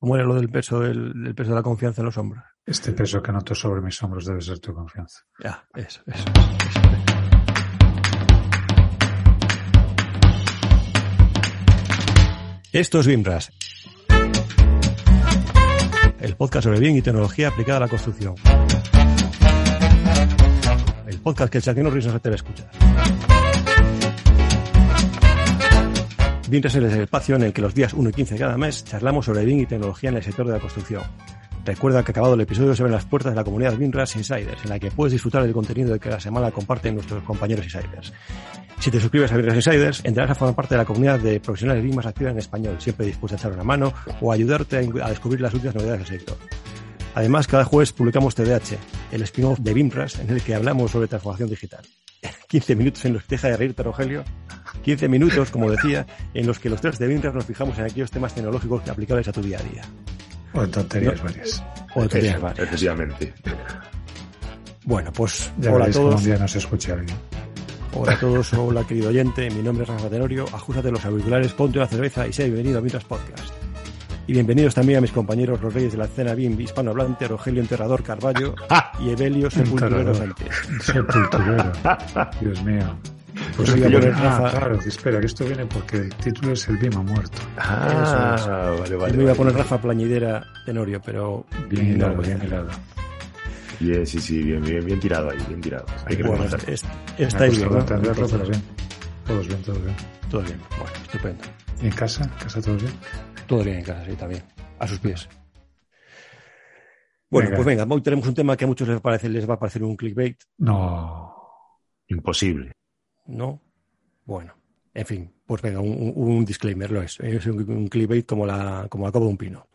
¿Cómo era lo del peso, el, peso de la confianza en los hombros? Este peso que noto sobre mis hombros debe ser tu confianza. Ya, eso, eso. Esto es BIMRAS, el podcast sobre bien y tecnología aplicada a la construcción. El podcast que el Chaquino Ruiz no BIMRAS es el espacio en el que los días 1 y 15 de cada mes charlamos sobre bien y tecnología en el sector de la construcción. Recuerda que acabado el episodio se ven las puertas de la comunidad BIMRAS Insiders, en la que puedes disfrutar del contenido que la semana comparten nuestros compañeros Insiders. Si te suscribes a BIMRAS Insiders, entrarás a formar parte de la comunidad de profesionales BIM más activa en español, siempre dispuesta a echar una mano o ayudarte a descubrir las últimas novedades del sector. Además, cada jueves publicamos TDH, el spin-off de BIMRAS, en el que hablamos sobre transformación digital. 15 minutos en los que deja de reírte, Rogelio. 15 minutos, como decía, en los que los tres de BIMRAS nos fijamos en aquellos temas tecnológicos aplicables a tu día a día. O en tonterías varias. O en tonterías varias. Efectivamente. Bueno, pues ya hola a todos. un día no se escucha bien. Hola a todos, hola querido oyente, mi nombre es Rafa Tenorio, ajustate los auriculares, ponte una cerveza y sea bienvenido a Mitras Podcast. Y bienvenidos también a mis compañeros los reyes de la escena BIM hispanohablante, Rogelio Enterrador Carballo y Evelio Sepulturero Sánchez. Sepulturero. Dios mío. Pues voy a poner ah, claro, espera, que esto viene porque el título es El BIM ha muerto. Ah, vale, vale. me iba a poner Rafa Plañidera Tenorio, pero... Bien hilado, bien hilado. Bien, sí, sí, bien, bien, bien tirado ahí, bien tirado. Hay que bueno, es, estáis bien, ¿no? pero bien. Todos bien, todos bien. Todo bien, bueno, estupendo. ¿Y en casa? ¿En casa todo bien? Todo bien en casa, sí, también. A sus pies. Bueno, pues venga, hoy tenemos un tema que a muchos les, parece, les va a parecer un clickbait. No. Imposible. No. Bueno, en fin, pues venga, un, disclaimer lo es. Es un, clickbait como la, como la copa de un pino.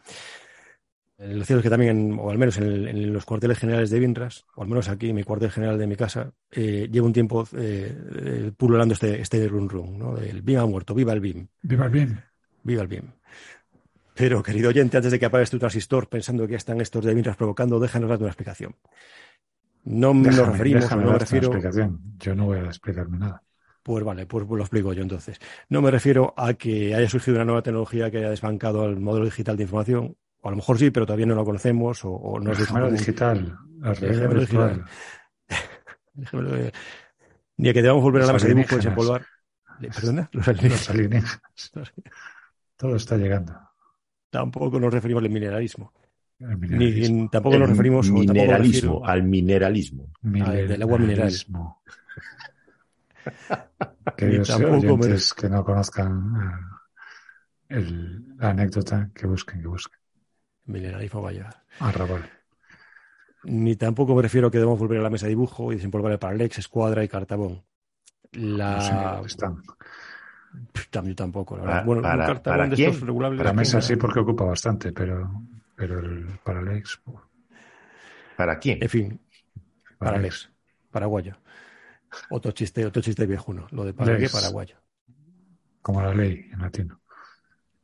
Lo cierto es que también, o al menos en, los cuarteles generales de Vinras, o al menos aquí en mi cuartel general de mi casa, eh, llevo un tiempo eh, eh, pululando este, este run run, ¿no? El BIM ha muerto, viva el BIM. Viva el BIM. Viva el BIM. Pero, querido oyente, antes de que apagues tu transistor pensando que ya están estos de Vinras provocando, déjanos darte una explicación. No nos referimos, no me refiero. Explicación. Yo no voy a explicarme nada. Pues vale, pues lo explico yo entonces. No me refiero a que haya surgido una nueva tecnología que haya desbancado el modelo digital de información o a lo mejor sí, pero todavía no lo conocemos o, o no es digital. La digital. Ni a que debamos volver a la mesa de dibujo y desempolvar. ¿Perdona? Los alienígenas. Todo está llegando. Tampoco nos referimos al mineralismo. Ni, tampoco nos referimos mineralismo, al mineralismo. Al del agua mineral. Queridos oyentes que no conozcan eh, el, la anécdota, que busquen, que busquen. Mineralismo vaya. Arrabal. Ni tampoco prefiero que debemos volver a la mesa de dibujo y desempolvar el Paralex, Escuadra y Cartabón. La... No están. También tampoco, la verdad. bueno, para, Cartabón para de estos regulables. La mesa sí, porque ocupa bastante, pero, pero el Paralex. ¿Para quién? En fin, Paralex, paraguayo. Otro chiste, otro chiste viejuno, lo de Paraguay, paraguayo. Como la ley en latino.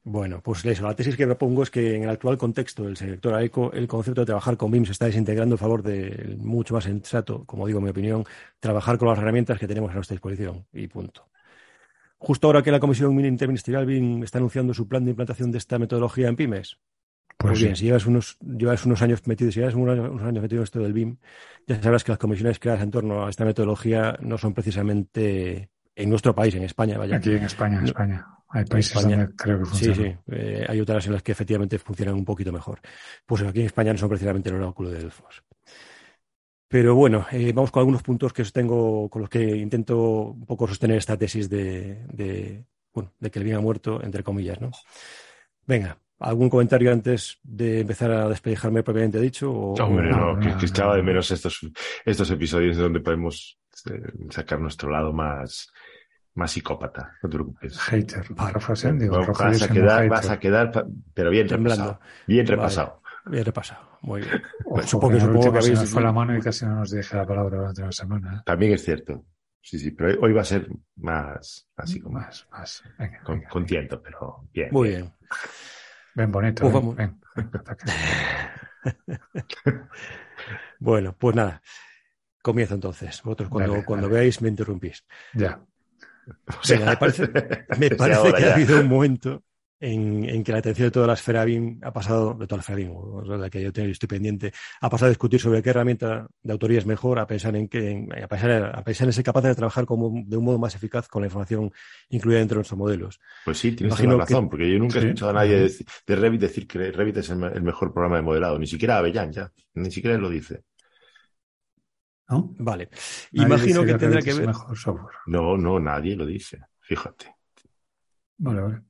Bueno, pues eso, la tesis que propongo es que en el actual contexto del sector AECO, el concepto de trabajar con BIM se está desintegrando en favor de mucho más sensato, como digo en mi opinión, trabajar con las herramientas que tenemos a nuestra disposición y punto. Justo ahora que la Comisión Interministerial BIM está anunciando su plan de implantación de esta metodología en pymes, pues, pues bien, si llevas unos, llevas unos años metido, si llevas unos, años metido en esto del BIM, ya sabrás que las comisiones creadas en torno a esta metodología no son precisamente en nuestro país, en España, vaya. Aquí en España, en España. Hay países donde creo que funciona. Sí, sí. Eh, hay otras en las que efectivamente funcionan un poquito mejor. Pues aquí en España no son precisamente el oráculo de Delfos. Pero bueno, eh, vamos con algunos puntos que sostengo, con los que intento un poco sostener esta tesis de, bueno, de que el bien ha muerto, entre comillas, ¿no? Venga, ¿algún comentario antes de empezar a despejarme propiamente dicho? Hombre, no, que, estaba de menos estos, estos episodios donde podemos eh, sacar nuestro lado más, más psicópata, no te preocupes. Hater, vas, a quedar, vas a quedar, pero bien repasado. Bien repasado. bien repasado, muy bien. supongo que, supongo que habéis... fue la mano y casi no nos deja la palabra durante la semana. También es cierto. Sí, sí, pero hoy va a ser más, así como más, más. Venga, con, con tiento, pero bien. Muy bien. Ven bonito. Pues ven, bueno, pues nada. Comienzo entonces. Vosotros cuando, cuando veáis me interrumpís. Ya. me parece, me parece que ha habido un momento, en, que la atención de toda la esfera BIM ha pasado, de toda la esfera BIM, de la que yo estoy pendiente, ha pasado a discutir sobre qué herramienta de autoría es mejor, a pensar en que, a pensar, a pensar en ser capaz de trabajar como, de un modo más eficaz con la información incluida dentro de nuestros modelos. Pues sí, tienes toda la razón, porque yo nunca he escuchado a nadie de, Revit decir que Revit es el, mejor programa de modelado, ni siquiera Avellán ya, ni siquiera él lo dice. ¿No? Vale. Imagino que tendrá que ver. Mejor software. No, no, nadie lo dice. Fíjate. Vale, vale.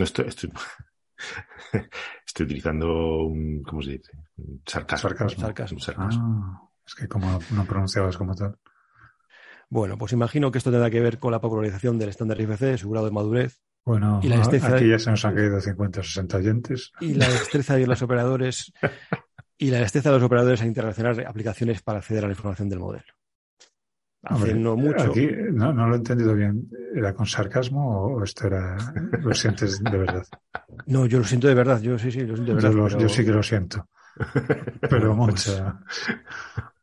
No estoy, estoy, estoy utilizando un, ¿cómo se dice? Un sarcasmo. Sarcasmo. Ah, es que como no pronunciabas como tal. Bueno, pues imagino que esto tendrá que ver con la popularización del estándar IFC, su grado de madurez. Bueno, y la aquí ya se nos han caído 50 o 60 oyentes. Y la destreza de los operadores y la destreza de los operadores a interrelacionar aplicaciones para acceder a la información del modelo haciendo mucho. Aquí no, no, lo he entendido bien. ¿Era con sarcasmo o esto era. lo sientes de verdad? No, yo lo siento de verdad. Yo sí, sí, lo siento de verdad. Yo, sí que lo siento. Pero mucho.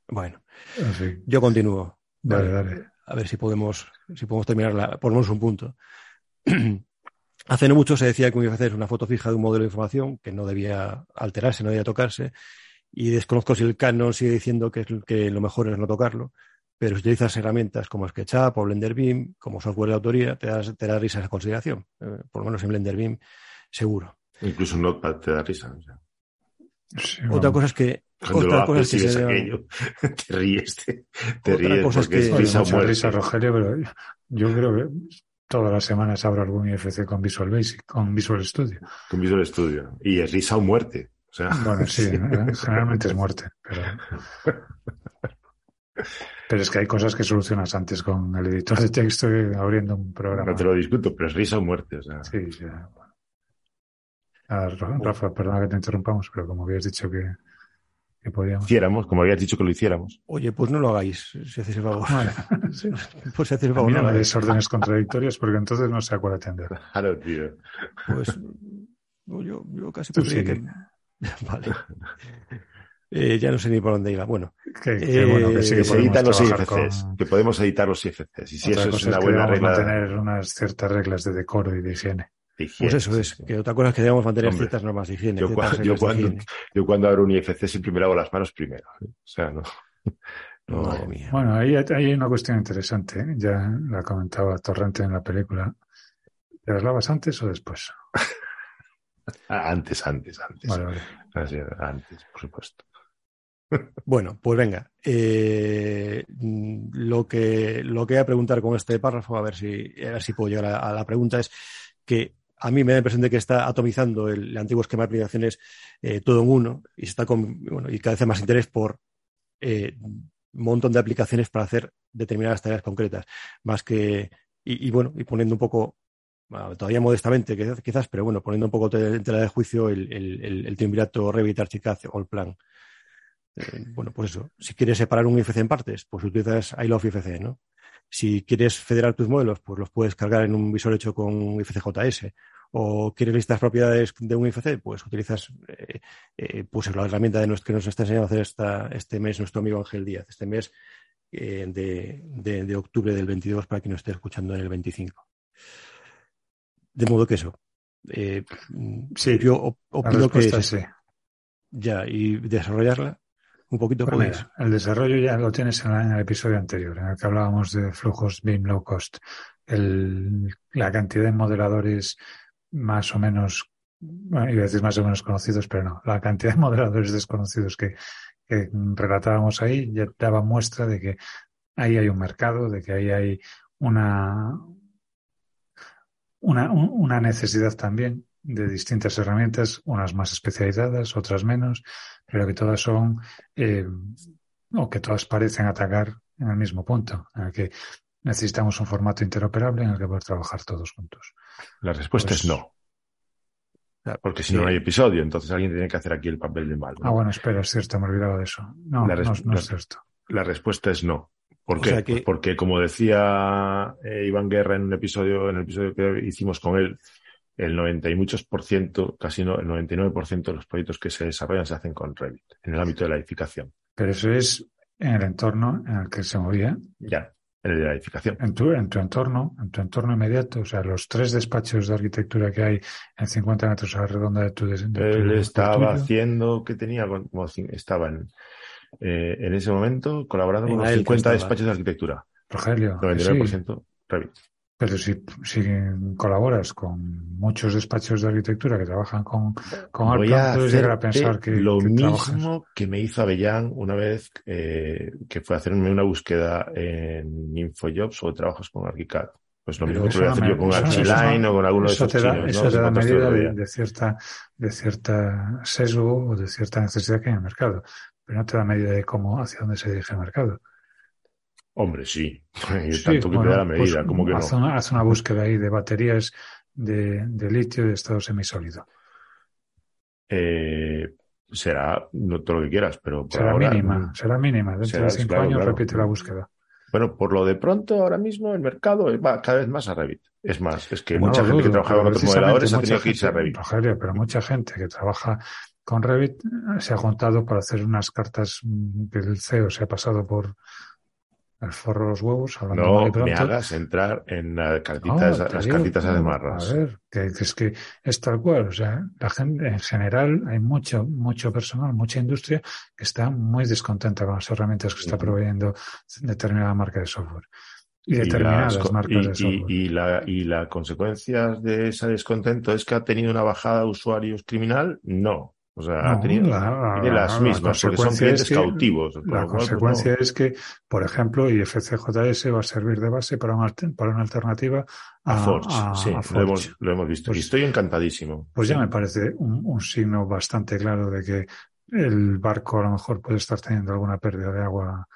Bueno, yo continúo. Dale, dale. A ver si podemos, si podemos terminar, la, ponemos un punto. Hace no mucho se decía que un IFC es una foto fija de un modelo de información que no debía alterarse, no debía tocarse. Y desconozco si el Canon sigue diciendo que, que lo mejor es no tocarlo pero si utilizas herramientas como SketchUp o Blender BIM, como software de autoría, te, das, te da risa esa consideración. Eh, por lo menos en Blender BIM, seguro. Incluso Notepad te da risa. otra cosa es que. otra cosa es que se aquello, te ríes, te, te ríes cosa es que, es risa, risa, Rogelio, pero yo creo que todas las semanas abro algún IFC con Visual Basic, con Visual Studio. Con Visual Studio. Y es risa o muerte. O sea, bueno, sí, generalmente es muerte, pero. Pero es que hay cosas que solucionas antes con el editor de texto abriendo un programa. No te lo discuto, pero es risa o muerte. O sea. Sí, sí. Bueno. Ah, Rafa, perdona que te interrumpamos, pero como habías dicho que, que podíamos. Hiciéramos, como habías dicho que lo hiciéramos. Oye, pues no lo hagáis, si hacéis el favor. Pues si hacéis el favor. no me órdenes contradictorias porque entonces no sé a cuál atender. Claro, tío. Pues yo, yo casi podría que. Vale. Eh, ya no sé ni por dónde iba. Bueno, que, eh, se editan los IFCs, que podemos editar los IFCs. Y si eso es una buena regla. mantener unas ciertas reglas de decoro y de higiene. pues eso es, que otra cosa es que debemos mantener ciertas normas de higiene. Yo, cuando, yo, cuando, yo cuando, abro un IFC siempre me lavo las manos primero. ¿eh? O sea, no. Bueno, ahí, hay una cuestión interesante, ya la comentaba Torrente en la película. ¿Te las lavas antes o después? antes, antes, antes. Vale, vale. Antes, por supuesto. Bueno, pues venga. Eh, lo, que, lo que voy a preguntar con este párrafo, a ver si, a puedo llegar a, la pregunta, es que a mí me da la impresión de que está atomizando el, antiguo esquema de aplicaciones eh, todo en uno y está con, bueno, y cada vez más interés por eh, un montón de aplicaciones para hacer determinadas tareas concretas, más que, y, bueno, y poniendo un poco, todavía modestamente quizás, pero bueno, poniendo un poco en tela de juicio el, el, el, triunvirato Revit Archicad o el plan. Eh, bueno, pues eso. Si quieres separar un IFC en partes, pues utilizas I Love IFC, ¿no? Si quieres federar tus modelos, pues los puedes cargar en un visor hecho con IFCJS. O quieres listas propiedades de un IFC, pues utilizas eh, eh, pues la herramienta de que nos está enseñando a hacer esta, este mes nuestro amigo Ángel Díaz, este mes de, de, octubre del 22 para quien nos esté escuchando en el 25. De modo que eso. sí, yo opino que es, ya y desarrollarla un poquito pues El desarrollo ya lo tienes en, el episodio anterior, en el que hablábamos de flujos BIM low cost. El, la cantidad de modeladores más o menos, bueno, iba a decir más o menos conocidos, pero no, la cantidad de modeladores desconocidos que, que relatábamos ahí ya daba muestra de que ahí hay un mercado, de que ahí hay una, una, una necesidad también de distintas herramientas, unas más especializadas, otras menos, pero que todas son, eh, o que todas parecen atacar en el mismo punto, en el que necesitamos un formato interoperable en el que poder trabajar todos juntos. La respuesta es pues no. Porque si no, hay episodio, entonces alguien tiene que hacer aquí el papel de mal. Ah, bueno, espera, es cierto, me olvidaba de eso. No, no, es cierto. La respuesta es no. ¿Por qué? Pues porque como decía eh, Iván Guerra en un episodio, en el episodio que hicimos con él, el 90 y muchos por ciento, casi no, el 99% de los proyectos que se desarrollan se hacen con Revit, en el ámbito de la edificación. Pero eso es en el entorno en el que se movía. Ya. En el de la edificación. En tu, en tu entorno, en tu entorno inmediato, o sea, los tres despachos de arquitectura que hay en 50 metros a la redonda de tu. De, Él estaba haciendo que tenía, como, estaba en, eh, en ese momento colaborando con los 50 despachos de arquitectura. Rogelio. 99% Revit. Pero si, si colaboras con muchos despachos de arquitectura que trabajan con, con Voy a puedes llegar a pensar que lo mismo que me hizo Avellán una vez eh, que fue hacerme una búsqueda en InfoJobs o trabajos con ArchiCAD. Pues lo mismo que voy a hacer yo con Archiline o con alguno de esos te da, Eso te da medida de, cierta, de cierta sesgo o de cierta necesidad que hay en el mercado. Pero no te da medida de cómo, hacia dónde se dirige el mercado. Hombre, sí. tanto que te da la pues, medida, como que haz no. Una, haz una búsqueda ahí de baterías de, de litio de estado semisólido. Eh, será no todo lo que quieras, pero será mínima, será mínima. Dentro de cinco años repite la búsqueda. Bueno, por lo de pronto, ahora mismo el mercado va cada vez más a Revit. Es más, es que mucha gente que trabaja con otros modeladores ha tenido que irse a Revit. Rogelio, pero mucha gente que trabaja con Revit se ha juntado para hacer unas cartas que el CEO se ha pasado por, el forro de los huevos. No me hagas entrar en las cartitas, las cartitas A ver, que, es que es tal cual. O sea, la gente, en general, hay mucho, mucho personal, mucha industria que está muy descontenta con las herramientas que está proveyendo determinada marca de software. Y determinadas marcas de software. Y, la, y la consecuencia de ese descontento es que ha tenido una bajada de usuarios criminal. No. O sea, ha tenido, tiene las mismas, porque son clientes cautivos. La pues, consecuencia es que, por ejemplo, IFCJS va a servir de base para una, para una alternativa a, Forge. sí, Lo, hemos, lo, hemos, visto. y pues estoy encantadísimo. Pues ya me parece un, un signo bastante claro de que el barco a lo mejor puede estar teniendo alguna pérdida de agua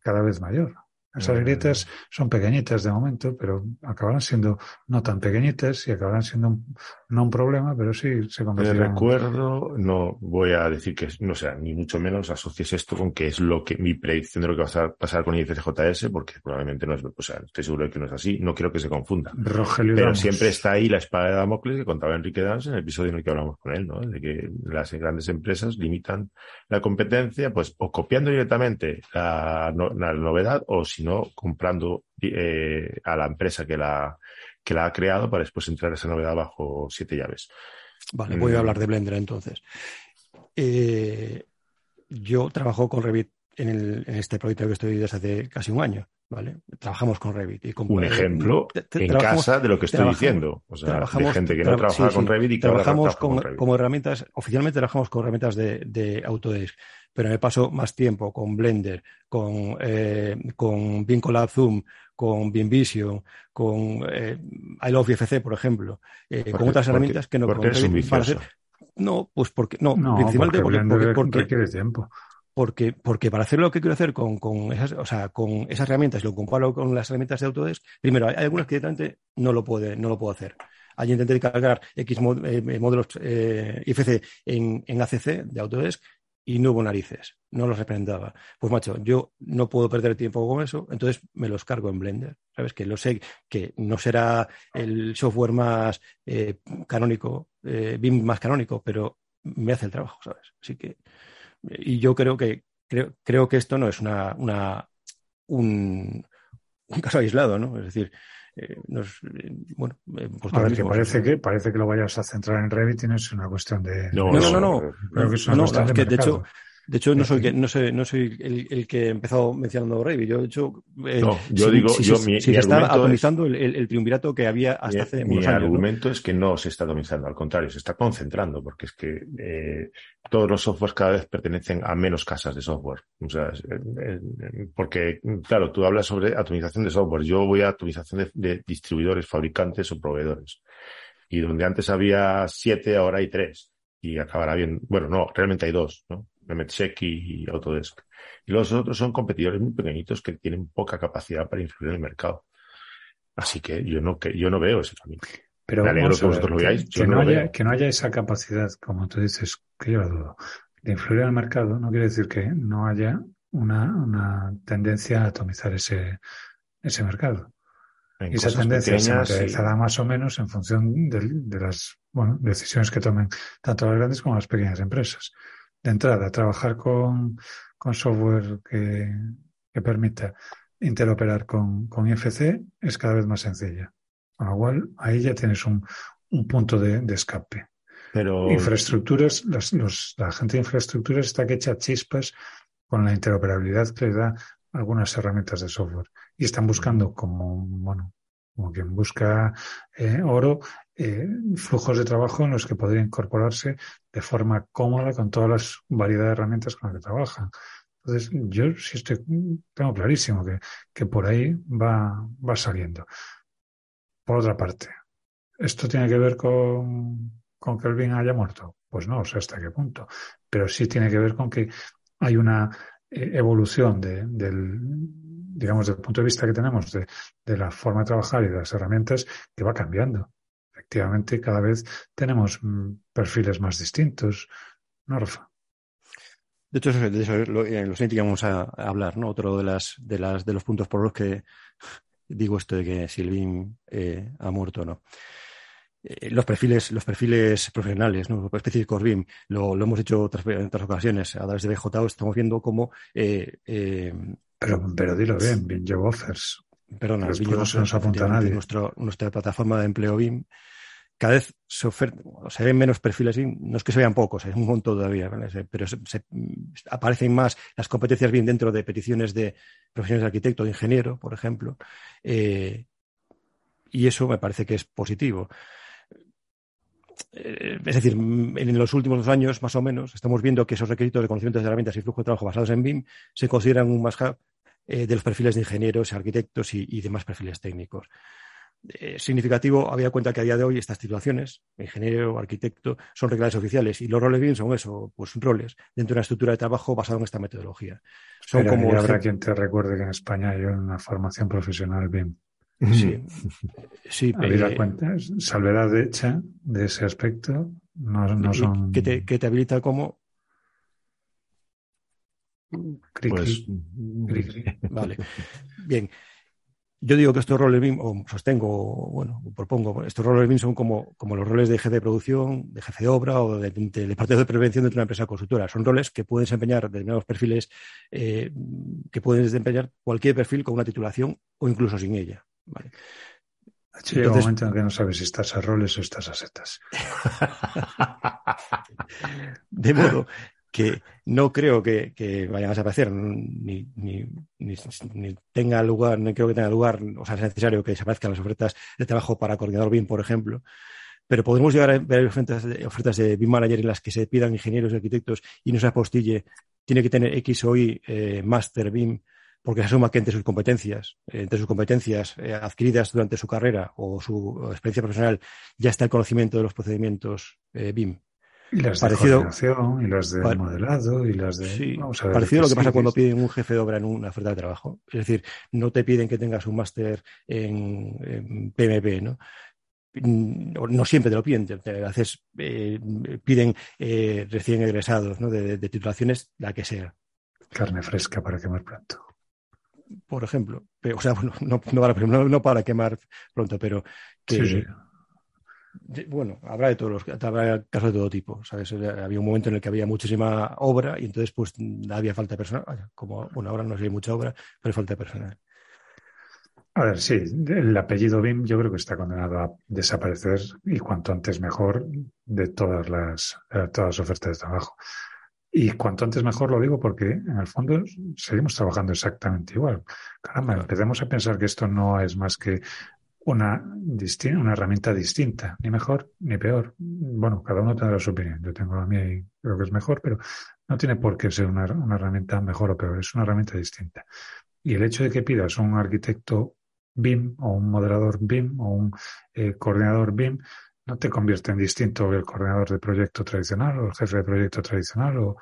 cada vez mayor. Esas mm. grietas son pequeñitas de momento, pero acabarán siendo no tan pequeñitas y acabarán siendo un, no un problema, pero sí se convertirán. recuerdo, no voy a decir que, no sea, ni mucho menos asocies esto con que es lo que mi predicción de lo que va a pasar con IFCJS, porque probablemente no es, o sea, estoy seguro de que no es así, no quiero que se confunda. Rogelio pero siempre está ahí la espada de Damocles que contaba Enrique Dans en el episodio en el que hablamos con él, ¿no? De que las grandes empresas limitan la competencia, pues, o copiando directamente la, la novedad, o si sino comprando eh, a la empresa que la, que la ha creado para después entrar esa novedad bajo siete llaves. Vale, voy a mm. hablar de Blender entonces. Eh, yo trabajo con Revit en, este proyecto que estoy desde hace casi un año, ¿vale? Trabajamos con Revit. Y un ejemplo en casa de lo que estoy diciendo. O sea, de gente que no trabaja con Revit y que trabajamos con, como herramientas, oficialmente trabajamos con herramientas de, de Autodesk pero me paso más tiempo con Blender, con, eh, con Zoom, con BeamVision, con eh, I Love IFC, por ejemplo, eh, con otras herramientas que no con hacer... No, pues porque no, principalmente porque, porque, porque, tiempo. Porque, porque para hacer lo que quiero hacer con, con esas, o sea, con esas herramientas, lo comparo con las herramientas de Autodesk, primero, hay, algunas que directamente no lo puede, no lo puedo hacer. Allí intenté cargar X eh, módulos eh, IFC en, en ACC de Autodesk y no hubo narices, no los representaba. Pues macho, yo no puedo perder tiempo con eso, entonces me los cargo en Blender, ¿sabes? Que lo sé que no será el software más eh, canónico, eh, BIM más canónico, pero me hace el trabajo, ¿sabes? Así que, y yo creo que, creo, creo que esto no es una, una un, un caso aislado, ¿no? Es decir, eh, eh, bueno, eh, pues a ver, que parece que parece que lo vayas a centrar en Revit y no es una cuestión de. No, no, no, no. que es una cuestión de, de hecho, de hecho, no soy, no sé, no soy el, el que he empezado mencionando Revit. Yo, de hecho, eh, no, yo digo, yo, mi, si se está atomizando el, el, triunvirato que había hasta hace muchos años. Mi argumento es que no se está atomizando, al contrario, se está concentrando, porque es que eh, todos los softwares cada vez pertenecen a menos casas de software. O sea, porque, claro, tú hablas sobre atomización de software. Yo voy a atomización de, de distribuidores, fabricantes o proveedores. Y donde antes había siete, ahora hay tres. Y acabará bien. Bueno, no, realmente hay dos, ¿no? Check y Autodesk. Y los otros son competidores muy pequeñitos que tienen poca capacidad para influir en el mercado. Así que yo no, que, yo no veo ese camino. Pero Me alegro que vosotros lo veáis. Que, no, haya, que no haya esa capacidad, como tú dices, que yo dudo, de influir en el mercado, no quiere decir que no haya una, una tendencia a atomizar ese, ese mercado. y esa tendencia se materializará más o menos en función de, de las bueno, decisiones que tomen tanto las grandes como las pequeñas empresas de entrada, trabajar con, con software que, que permita interoperar con, con IFC es cada vez más sencilla. Con lo cual, ahí ya tienes un, un punto de, de, escape. Pero... Infraestructuras, los, los, la gente de infraestructuras está que echa chispas con la interoperabilidad que le da algunas herramientas de software. Y están buscando como, bueno, como quien busca eh, oro, eh, flujos de trabajo en los que podría incorporarse de forma cómoda con todas las variedades de herramientas con las que trabajan. Entonces, yo sí estoy, tengo clarísimo que, que por ahí va, va saliendo. Por otra parte, ¿esto tiene que ver con, con que el bien haya muerto? Pues no, sé hasta qué punto. Pero sí tiene que ver con que hay una eh, evolución de, del, digamos, del punto de vista que tenemos de, de, la forma de trabajar y de las herramientas que va cambiando. Efectivamente, cada vez tenemos mm, perfiles más distintos. ¿No, Rafa? De hecho, de eso lo, en lo siguiente que vamos a, hablar, ¿no? Otro de las, de las, de los puntos por los que digo esto de que Silvín eh, ha muerto o no. Eh, los perfiles, los perfiles profesionales, ¿no? específicos BIM, lo, lo hemos hecho otras, en otras ocasiones. A través de BJO estamos viendo cómo. Eh, eh, pero, pero dilo bien, BIM Job Offers. Perdona, no se nos apunta nadie. Nuestro, nuestra plataforma de empleo BIM cada vez se, ven menos perfiles, no es que se vean pocos, hay un montón todavía, pero aparecen más las competencias bien dentro de peticiones de profesiones de arquitecto, de ingeniero, por ejemplo, eh, y eso me parece que es positivo. Eh, es decir, en los últimos dos años, más o menos, estamos viendo que esos requisitos de conocimientos de herramientas y flujo de trabajo basados en BIM se consideran un más eh, de los perfiles de ingenieros, arquitectos y demás perfiles técnicos. Eh, significativo, había cuenta que a día de hoy estas titulaciones, ingeniero, arquitecto, son reglas oficiales y los roles BIM son eso, pues roles dentro de una estructura de trabajo basada en esta metodología. Son como habrá quien te recuerde que en España hay una formación profesional BIM. Sí, sí. Habida eh, cuenta, salvedad hecha de ese aspecto, no, no son... Que te, que te habilita como pues... Vale. Bien. Yo digo que estos roles BIM, o sostengo, bueno, propongo, estos roles BIM son como, como los roles de jefe de producción, de jefe de obra o de, de, de de prevención dentro de una empresa consultora. Son roles que pueden desempeñar determinados perfiles, eh, que pueden desempeñar cualquier perfil con una titulación o incluso sin ella. ¿vale? Un momento en que no sabes si estás a roles o estás a setas. de modo que no creo que, que, vayan a desaparecer, ni, tenga lugar, no creo que tenga lugar, o sea, es necesario que desaparezcan las ofertas de trabajo para coordinador BIM, por ejemplo, pero podemos llegar a ver ofertas de, ofertas de BIM Manager en las que se pidan ingenieros y arquitectos y no se apostille, tiene que tener X o Y eh, Master BIM, porque se asuma que entre sus competencias, entre sus competencias eh, adquiridas durante su carrera o su experiencia profesional, ya está el conocimiento de los procedimientos eh, BIM y las parecido, de y las de modelado y las de... Sí, vamos a ver parecido a lo que pasa cuando piden un jefe de obra en una oferta de trabajo. Es decir, no te piden que tengas un máster en, en, PMP, ¿no? No siempre te lo piden, te, haces, eh, piden eh, recién egresados, ¿no? De, de, titulaciones, la que sea. Carne fresca para quemar pronto. Por ejemplo. Pero, o sea, bueno, no, no, para, no, no para quemar pronto, pero que... Sí, sí bueno, habrá de todos los, habrá casos de todo tipo, ¿sabes? Había un momento en el que había muchísima obra y entonces pues había falta de personal. Como, bueno, ahora no hay mucha obra, pero hay falta de personal. A ver, sí, el apellido BIM yo creo que está condenado a desaparecer y cuanto antes mejor de todas las, de todas las ofertas de trabajo. Y cuanto antes mejor lo digo porque en el fondo seguimos trabajando exactamente igual. Caramba, empecemos a pensar que esto no es más que una, una herramienta distinta, ni mejor ni peor. Bueno, cada uno tendrá su opinión. Yo tengo la mía y creo que es mejor, pero no tiene por qué ser una, una herramienta mejor o peor, es una herramienta distinta. Y el hecho de que pidas un arquitecto BIM o un moderador BIM o un eh, coordinador BIM no te convierte en distinto el coordinador de proyecto tradicional o el jefe de proyecto tradicional o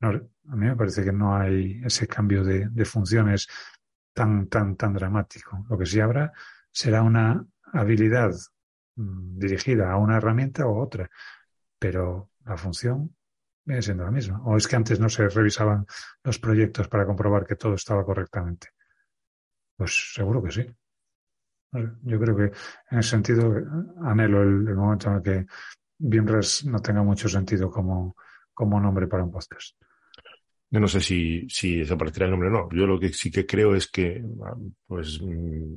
a mí me parece que no hay ese cambio de, de funciones tan, tan, tan dramático. Lo que sí habrá será una habilidad mm, dirigida a una herramienta o otra, pero la función viene siendo la misma. ¿O es que antes no se revisaban los proyectos para comprobar que todo estaba correctamente? Pues seguro que sí. Yo creo que en ese sentido anhelo el, momento en el que BIMRES no tenga mucho sentido como, como nombre para un podcast. Yo no sé si, si desaparecerá el nombre o no. Yo lo que sí que creo es que, pues, mm,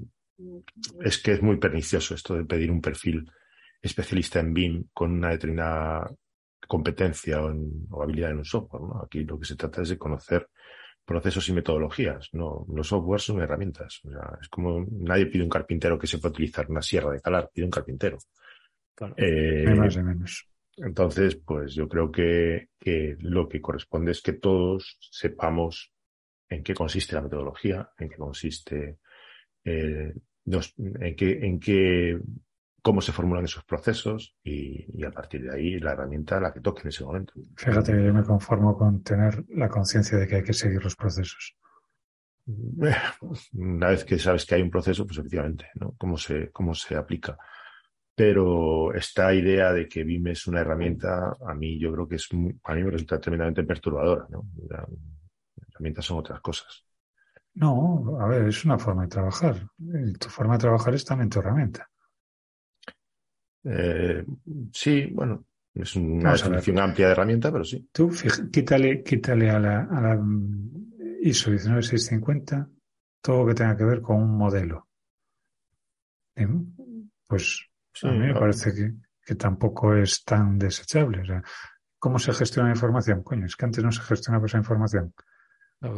es que es muy pernicioso esto de pedir un perfil especialista en BIM con una determinada competencia o, habilidad en un software. ¿no? Aquí lo que se trata es de conocer procesos y metodologías. No, los softwares son herramientas. es como nadie pide un carpintero que sepa utilizar una sierra de calar, pide un carpintero. Eh, más menos. Entonces, pues yo creo que, lo que corresponde es que todos sepamos en qué consiste la metodología, en qué consiste, eh, en qué, en qué, cómo se formulan esos procesos y, a partir de ahí la herramienta la que toque en ese momento. Fíjate que yo me conformo con tener la conciencia de que hay que seguir los procesos. Una vez que sabes que hay un proceso, pues efectivamente, ¿no? Cómo se, cómo se aplica. Pero esta idea de que BIM es una herramienta, a mí yo creo que es, a mí me resulta tremendamente perturbadora, ¿no? Herramientas son otras cosas. No, a ver, es una forma de trabajar. Tu forma de trabajar es también tu herramienta. Eh, sí, bueno, es una definición amplia de herramienta, pero sí. Tú, quítale, quítale a la, a la ISO 19650 todo lo que tenga que ver con un modelo. Pues a mí me parece que, que, tampoco es tan desechable. O sea, ¿Cómo se gestiona la información? Coño, es que antes no se gestionaba esa información.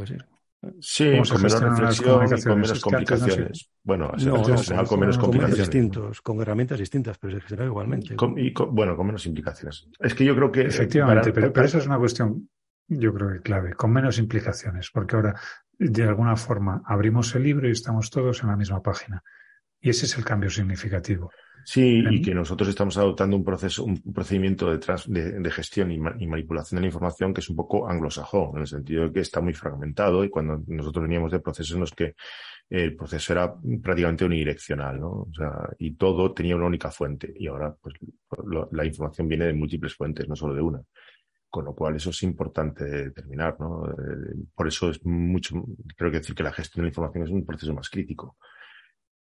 Sí, con menos reflexión y con menos complicaciones. Bueno, no, con menos complicaciones. Distintos, con herramientas distintas, pero se gestionaba igualmente. y bueno, con menos implicaciones. Es que yo creo que... Efectivamente, pero, pero, eso es una cuestión, yo creo que clave, con menos implicaciones, porque ahora, de alguna forma, abrimos el libro y estamos todos en la misma página. Y ese es el cambio significativo. Sí, y que nosotros estamos adoptando un proceso, un procedimiento de, de gestión y, manipulación de la información que es un poco anglosajón, en el sentido de que está muy fragmentado y cuando nosotros veníamos de procesos en los que el proceso era prácticamente unidireccional, ¿no? O sea, y todo tenía una única fuente y ahora pues la información viene de múltiples fuentes, no solo de una. Con lo cual eso es importante determinar, ¿no? Eh, por eso es mucho, creo que decir que la gestión de la información es un proceso más crítico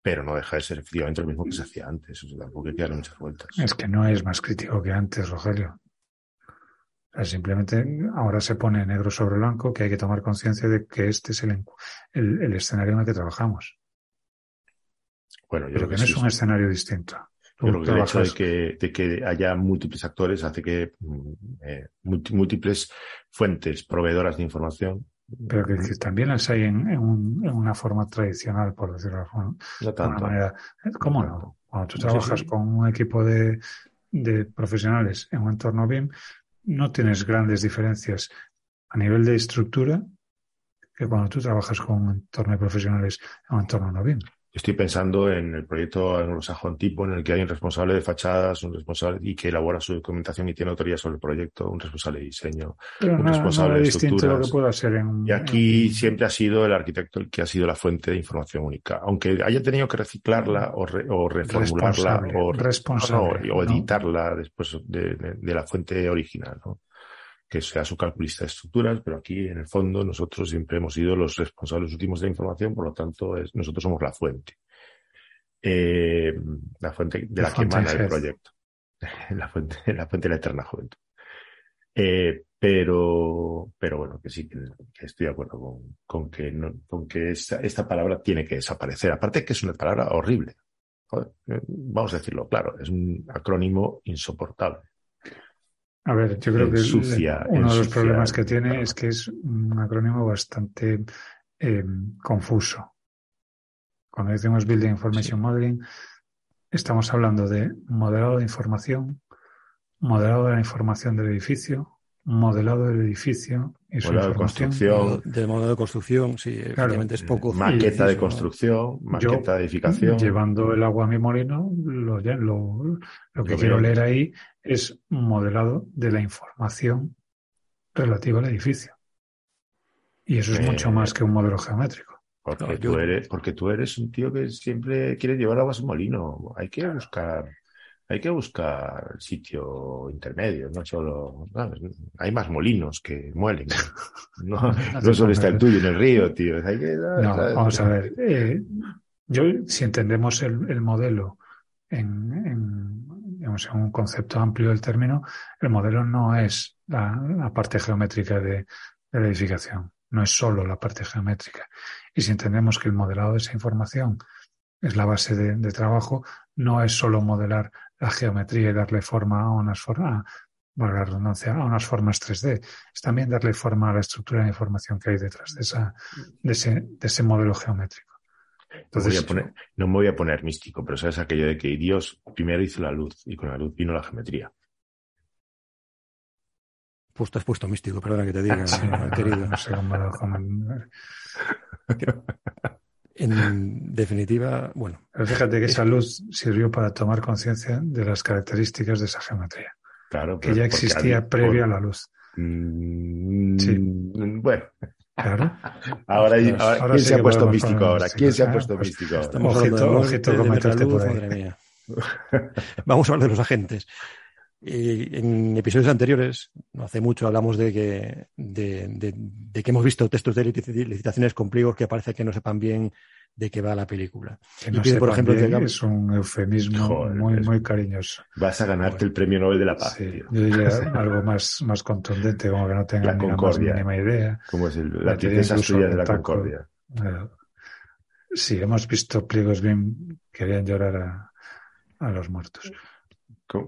pero no deja de ser efectivamente lo mismo que se hacía antes. O sea, tampoco hay que darle muchas vueltas. Es que no es más crítico que antes, Rogelio. simplemente ahora se pone negro sobre blanco que hay que tomar conciencia de que este es el, el, escenario en el que trabajamos. Bueno, yo pero que, no es un escenario distinto. Yo creo que el hecho de que, de que, haya múltiples actores hace que mm, eh, múltiples fuentes proveedoras de información pero que, también las hay en, en, una forma tradicional, por decirlo de alguna manera. ¿Cómo no? Cuando tú trabajas con un equipo de, de profesionales en un entorno BIM, no tienes grandes diferencias a nivel de estructura que cuando tú trabajas con un entorno de profesionales en un entorno no BIM. Estoy pensando en el proyecto anglosajón tipo en el que hay un responsable de fachadas, un responsable y que elabora su documentación y tiene autoría sobre el proyecto, un responsable de diseño, un responsable de estructuras. y aquí siempre ha sido el arquitecto el que ha sido la fuente de información única, aunque haya tenido que reciclarla o, o reformularla o, o, editarla después de, de la fuente original. ¿no? Que sea su calculista de estructuras, pero aquí en el fondo nosotros siempre hemos sido los responsables últimos de la información, por lo tanto nosotros somos la fuente. Eh, la fuente de la, que emana el proyecto. la, fuente, la fuente de la eterna juventud. Eh, pero, pero bueno, que sí, que, estoy de acuerdo con, con que, no, con que esta, esta, palabra tiene que desaparecer. Aparte que es una palabra horrible. Eh, vamos a decirlo claro, es un acrónimo insoportable. A ver, yo creo que uno de los problemas que tiene es que es un acrónimo bastante eh, confuso. Cuando decimos Building Information Modeling, estamos hablando de modelado de información, modelado de la información del edificio, modelado del edificio y su de construcción. De modelo de construcción, sí, claramente es poco. Maqueta de construcción, maqueta de edificación. Llevando el agua a mi molino, lo, lo, lo que quiero leer ahí es modelado de la información relativa al edificio. Y eso es mucho más que un modelo geométrico. Porque, tú eres, porque tú eres un tío que siempre quiere llevar agua a su molino. Hay que buscar hay que buscar sitio intermedio, no solo. hay más molinos que muelen. No, solo está el tuyo en el río, tío. no, vamos a ver. Eh, yo, si entendemos el, modelo en, digamos, en un concepto amplio del término, el modelo no es la, parte geométrica de, de la edificación, no es solo la parte geométrica. Y si entendemos que el modelado de esa información es la base de, trabajo, no es solo modelar la geometría y darle forma a unas formas, la redundancia, a unas formas 3D, es también darle forma a la estructura de información que hay detrás de, esa, de, ese, de ese modelo geométrico. Entonces, no me voy a poner místico, pero sabes aquello de que Dios primero hizo la luz y con la luz vino la geometría. Pues te has puesto místico, perdona que te diga, querido. En definitiva, bueno. fíjate que esa luz sirvió para tomar conciencia de las características de esa geometría. Claro. Que ya existía previa a la luz. Mm, sí. Bueno. Claro. Ahora, ¿quién se ha puesto místico ahora? ¿Quién se ha puesto místico ahora? Estamos Vamos a hablar de los agentes en episodios anteriores, no hace mucho, hablamos de que, de, que hemos visto textos de licitaciones con pliegos que parece que no sepan bien de qué va la película. y por ejemplo, es un eufemismo muy, muy cariñoso. Vas a ganarte el premio Nobel de la Paz. yo diría algo más, más contundente, como que no tengan ni la más mínima idea. Como es el, la princesa suya de la Concordia. Eh, sí, hemos visto pliegos bien, querían llorar a, a los muertos.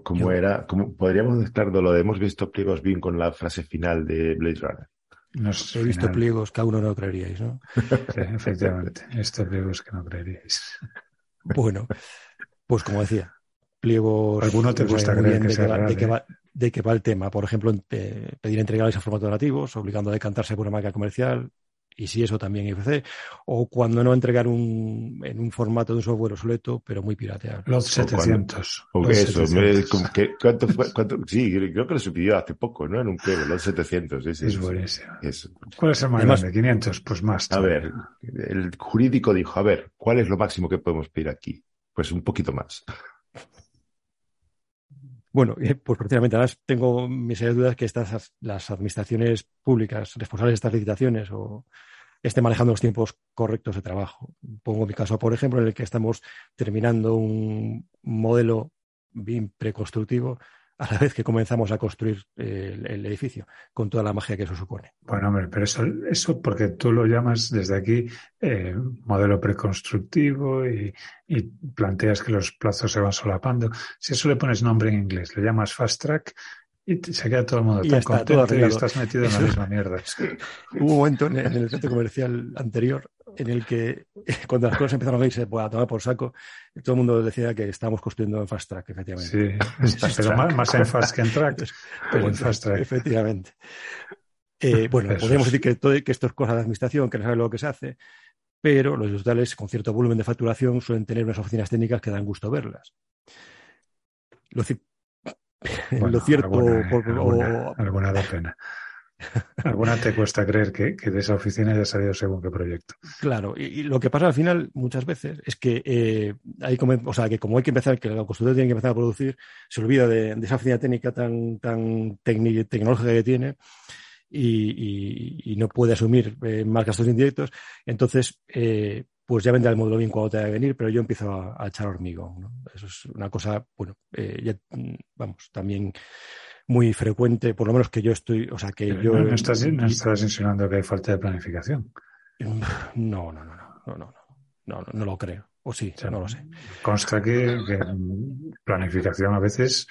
¿Cómo era? Como, podríamos estar lo de hemos visto pliegos bien con la frase final de Blade Runner. No he visto pliegos que a uno no creeríais, ¿no? efectivamente, estos pliegos que no creeríais. Bueno, pues como decía, pliegos. ¿Alguno te gusta creer que de, sea de, que va, de que va el tema. Por ejemplo, pedir entregables a formato nativos, obligando a decantarse por una marca comercial, y si eso también IFC, o cuando no entregar un, en un formato de un software obsoleto, pero muy pirateado. Los 700. O, eso, ¿cuánto? Cuánto, sí, creo que lo pidió hace poco, ¿no? En un pliego, los 700. es buenísimo. ¿Cuál es el más grande? 500, pues más. A ver, el jurídico dijo, a ver, ¿cuál es lo máximo que podemos pedir aquí? Pues un poquito más. Bueno, pues precisamente además tengo mis dudas que estas las administraciones públicas responsables de estas licitaciones o estén manejando los tiempos correctos de trabajo. Pongo mi caso, por ejemplo, en el que estamos terminando un modelo BIM preconstructivo a la vez que comenzamos a construir el, edificio, con toda la magia que eso supone. Bueno, hombre, pero eso, eso porque tú lo llamas desde aquí eh, modelo preconstructivo y, planteas que los plazos se van solapando. Si eso le pones nombre en inglés, le llamas fast track y se queda todo el mundo tan contento y estás metido en la misma mierda. hubo un momento en el centro comercial anterior en el que cuando las cosas empezaron a irse a tomar por saco, todo el mundo decía que estábamos construyendo en fast track, efectivamente. Sí, pero más, en fast que en track, pero en fast track. Efectivamente. Eh, bueno, podríamos decir que, todo, que esto es cosa de administración, que no sabe lo que se hace, pero los hospitales con cierto volumen de facturación suelen tener unas oficinas técnicas que dan gusto verlas. Lo, cierto... Alguna, alguna da pena. Alguna te cuesta creer que, de esa oficina haya salido según qué proyecto. Claro, y, lo que pasa al final muchas veces es que eh, hay como, o sea, que como hay que empezar, que la constructora tiene que empezar a producir, se olvida de, esa oficina técnica tan, tan tecnológica que tiene y, no puede asumir eh, más gastos indirectos. Entonces, eh, pues ya vendrá el módulo bien cuando tenga que venir, pero yo empiezo a, echar hormigón. Eso es una cosa, bueno, ya, vamos, también muy frecuente, por lo menos que yo estoy, o sea, que yo... No, estás, no estás insinuando que hay falta de planificación. No, no, no, no, no, no, no, no, lo creo. O sí, no lo sé. Consta que, planificación a veces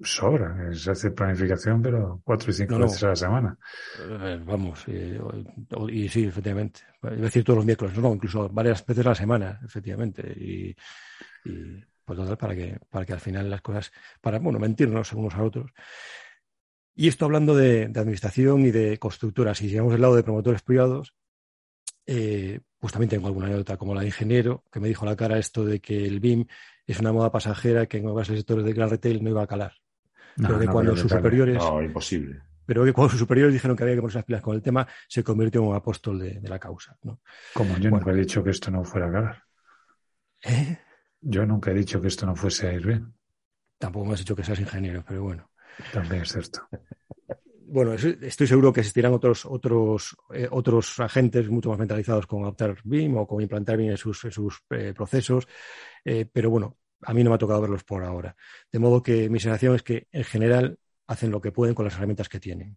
sobra. Se hace planificación, pero cuatro y cinco veces a la semana. Eh, vamos, y, sí, efectivamente. A decir todos los miércoles, no, incluso varias veces a la semana, efectivamente. y pues total, para que, para que al final las cosas, para, bueno, mentirnos unos a otros. Y esto hablando de, administración y de constructoras, y si llegamos del lado de promotores privados, eh, pues también tengo alguna anécdota, como la de ingeniero, que me dijo a la cara esto de que el BIM es una moda pasajera que en nuevos sectores de gran retail no iba a calar. Pero que cuando sus superiores. No, imposible. Pero que cuando sus superiores dijeron que había que ponerse las pilas con el tema, se convirtió en un apóstol de, la causa. ¿no? Como yo nunca he dicho que esto no fuera a calar. ¿Eh? Yo nunca he dicho que esto no fuese a ir bien. Tampoco me has dicho que seas ingeniero, pero bueno. También es cierto. Bueno, estoy seguro que existirán otros, otros, eh, otros agentes mucho más mentalizados con adoptar BIM o con implantar BIM en sus, sus eh, procesos, eh, pero bueno, a mí no me ha tocado verlos por ahora. De modo que mi sensación es que en general hacen lo que pueden con las herramientas que tienen.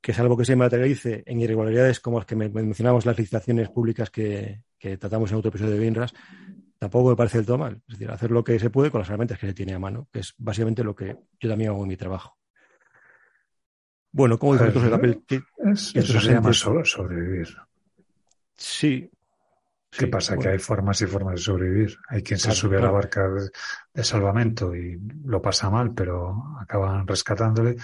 que salvo que se materialice en irregularidades como las que mencionamos las licitaciones públicas que, tratamos en otro episodio de Binras, tampoco me parece del todo mal. Es decir, hacer lo que se puede con las herramientas que se tiene a mano, que es básicamente lo que yo también hago en mi trabajo. Bueno, como dice el papel eso se llama sobrevivir. Sí. ¿Qué pasa? Que hay formas y formas de sobrevivir. Hay quien se sube a la barca de, salvamento y lo pasa mal, pero acaban rescatándole.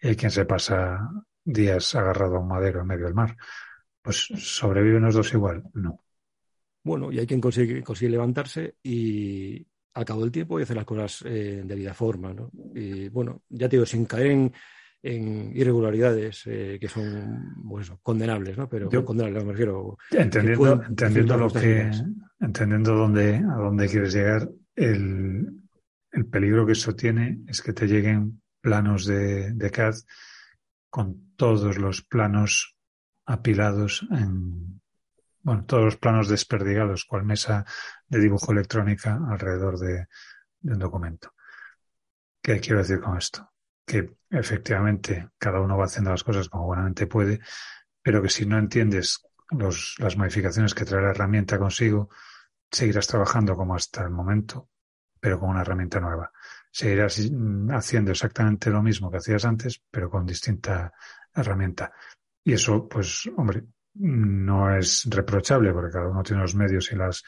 Y hay quien se pasa días agarrado a un madero en medio del mar. Pues sobreviven los dos igual. No. Bueno, y hay quien consigue, consigue levantarse y al cabo del tiempo y hacer las cosas eh, de vida forma. ¿no? Y bueno, ya te digo, sin caer en en irregularidades eh, que son pues condenables, ¿no? Pero condenables me refiero. Entendiendo, entendiendo lo que, entendiendo dónde, a dónde quieres llegar, el, el, peligro que eso tiene es que te lleguen planos de, de CAD con todos los planos apilados en, bueno, todos los planos desperdigados, cual mesa de dibujo electrónica alrededor de, de un documento. ¿Qué quiero decir con esto? Que efectivamente cada uno va haciendo las cosas como buenamente puede, pero que si no entiendes las modificaciones que trae la herramienta consigo, seguirás trabajando como hasta el momento, pero con una herramienta nueva. Seguirás mm, haciendo exactamente lo mismo que hacías antes, pero con distinta herramienta. Y eso, pues, hombre, no es reprochable porque cada uno tiene los medios y las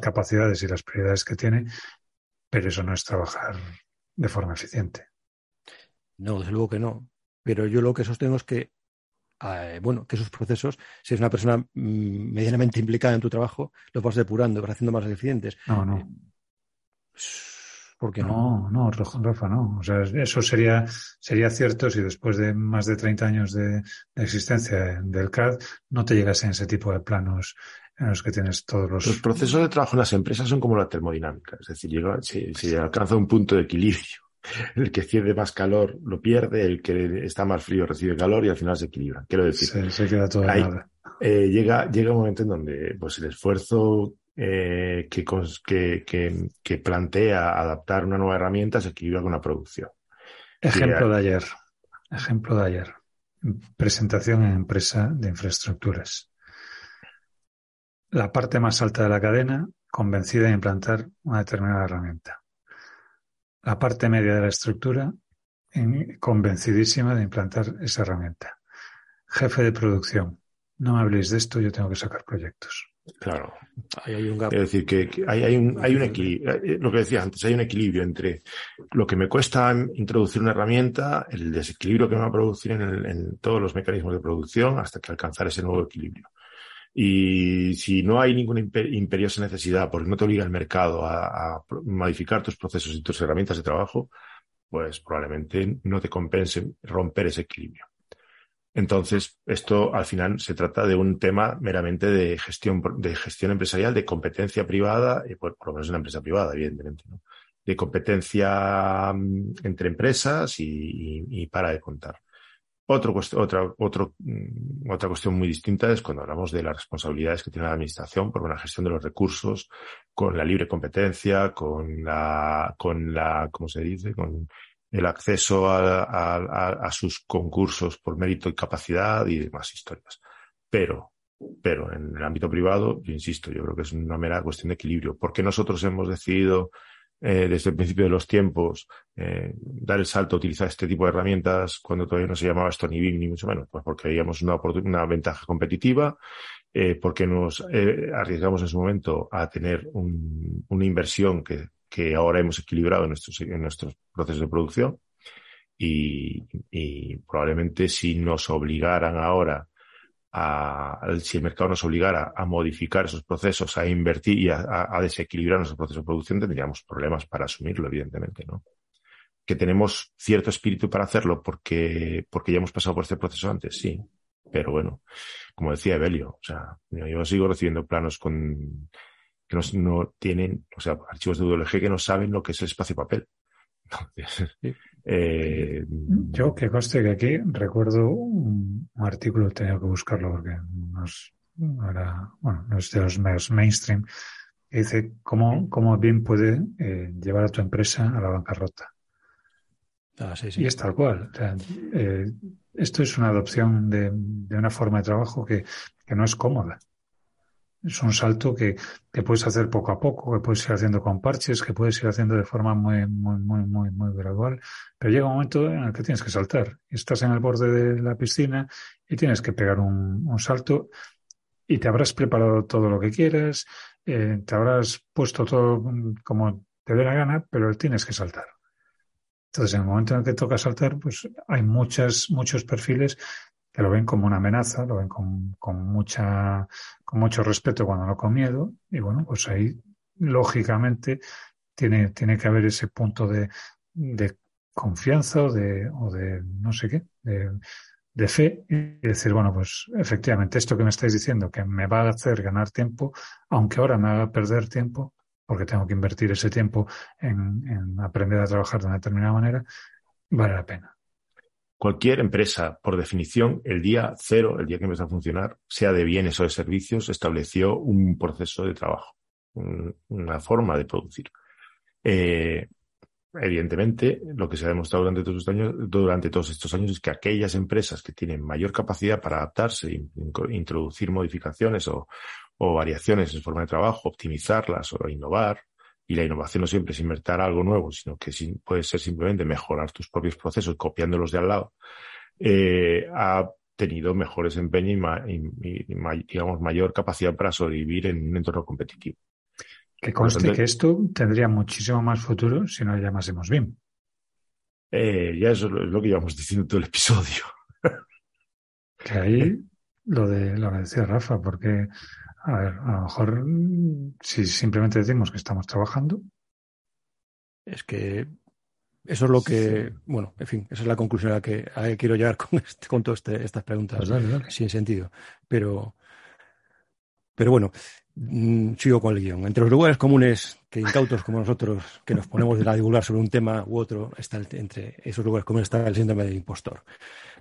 capacidades y las prioridades que tiene, pero eso no es trabajar de forma eficiente. No, desde luego que no. Pero yo lo que sostengo es que, eh, bueno, que esos procesos, si eres una persona mm, medianamente implicada en tu trabajo, los vas depurando, vas haciendo más eficientes. No, no. Eh, ¿Por qué no? No, no, Rafa, no. O sea, eso sería, sería cierto si después de más de 30 años de, existencia del CAD no te llegas en ese tipo de planos en los que tienes todos los... Los procesos de trabajo en las empresas son como la termodinámica, es decir, llega, se alcanza un punto de equilibrio el que cede más calor lo pierde, el que está más frío recibe calor y al final se equilibra. Quiero decir, se, queda todo nada. Eh, llega, llega un momento en donde pues, el esfuerzo eh, que, que, que, plantea adaptar una nueva herramienta se equilibra con la producción. Ejemplo de ayer. Ejemplo de ayer. Presentación en empresa de infraestructuras. La parte más alta de la cadena convencida de implantar una determinada herramienta la parte media de la estructura convencidísima de implantar esa herramienta. Jefe de producción, no me habléis de esto, yo tengo que sacar proyectos. Claro. hay un Es decir, que, hay, un, hay un equilibrio, eh, lo que decía antes, hay un equilibrio entre lo que me cuesta introducir una herramienta, el desequilibrio que me va a producir en todos los mecanismos de producción hasta que alcanzar ese nuevo equilibrio. Y si no hay ninguna imperiosa necesidad, porque no te obliga el mercado a, modificar tus procesos y tus herramientas de trabajo, pues probablemente no te compense romper ese equilibrio. Entonces, esto al final se trata de un tema meramente de gestión, de gestión empresarial, de competencia privada, y por, lo menos una empresa privada, evidentemente, ¿no? de competencia mm, entre empresas y para de contar. Otro, otra, otro, mm, otra cuestión muy distinta es cuando hablamos de las responsabilidades que tiene la administración por una gestión de los recursos, con la libre competencia, con la, con la, ¿cómo se dice? Con el acceso a, a, a sus concursos por mérito y capacidad y demás historias. Pero, pero en el ámbito privado, yo insisto, yo creo que es una mera cuestión de equilibrio. porque nosotros hemos decidido eh, desde el principio de los tiempos, eh, dar el salto a utilizar este tipo de herramientas cuando todavía no se llamaba esto ni BIM ni mucho menos, pues porque veíamos una, una ventaja competitiva, eh, porque nos eh, arriesgamos en su momento a tener un, una inversión que, que ahora hemos equilibrado en nuestros, en nuestros procesos de producción y, y probablemente si nos obligaran ahora a, si el mercado nos obligara a modificar esos procesos, a invertir y a, desequilibrar nuestro proceso de producción, tendríamos problemas para asumirlo, evidentemente, ¿no? Que tenemos cierto espíritu para hacerlo porque, porque ya hemos pasado por este proceso antes, sí. Pero bueno, como decía Evelio, o sea, yo sigo recibiendo planos con, que no, tienen, o sea, archivos de WLG que no saben lo que es el espacio papel. Eh, Yo que conste que aquí recuerdo un, artículo, tenía que buscarlo porque no es, bueno, no es de los más mainstream, que dice cómo, cómo bien puede eh, llevar a tu empresa a la bancarrota. Ah, y es tal cual. Eh, esto es una adopción de, una forma de trabajo que, no es cómoda. Es un salto que, que, puedes hacer poco a poco, que puedes ir haciendo con parches, que puedes ir haciendo de forma muy, muy, muy, muy, muy gradual. Pero llega un momento en el que tienes que saltar. Estás en el borde de la piscina y tienes que pegar un, un salto y te habrás preparado todo lo que quieras, eh, te habrás puesto todo como te dé la gana, pero tienes que saltar. Entonces, en el momento en el que toca saltar, pues hay muchas, muchos perfiles que lo ven como una amenaza, lo ven con, con, mucha, con mucho respeto cuando no con miedo. Y bueno, pues ahí, lógicamente, tiene, tiene que haber ese punto de, de confianza o de, o de no sé qué, de, de fe y decir, bueno, pues efectivamente esto que me estáis diciendo, que me va a hacer ganar tiempo, aunque ahora me haga perder tiempo, porque tengo que invertir ese tiempo en, aprender a trabajar de una determinada manera, vale la pena. Cualquier empresa, por definición, el día cero, el día que empieza a funcionar, sea de bienes o de servicios, estableció un proceso de trabajo, una forma de producir. Eh, evidentemente, lo que se ha demostrado durante todos, estos años, es que aquellas empresas que tienen mayor capacidad para adaptarse, introducir modificaciones o, variaciones en forma de trabajo, optimizarlas o innovar, y la innovación no siempre es inventar algo nuevo, sino que puede ser simplemente mejorar tus propios procesos copiándolos de al lado, eh, ha tenido mejor desempeño y, digamos, mayor capacidad para sobrevivir en un entorno competitivo. Que conste que esto tendría muchísimo más futuro si no llamásemos BIM. Eh, ya eso es lo que llevamos diciendo todo el episodio. que ahí lo de lo que decía Rafa, porque a ver, a lo mejor si simplemente decimos que estamos trabajando. Es que eso es lo que, bueno, en fin, esa es la conclusión a la que, quiero llegar con, este, con todas este, estas preguntas pues sin sentido. Pero, pero bueno, Mm, sigo con el guion. Entre los lugares comunes que incautos como nosotros, que nos ponemos a divulgar sobre un tema u otro, está entre esos lugares comunes está el síndrome del impostor.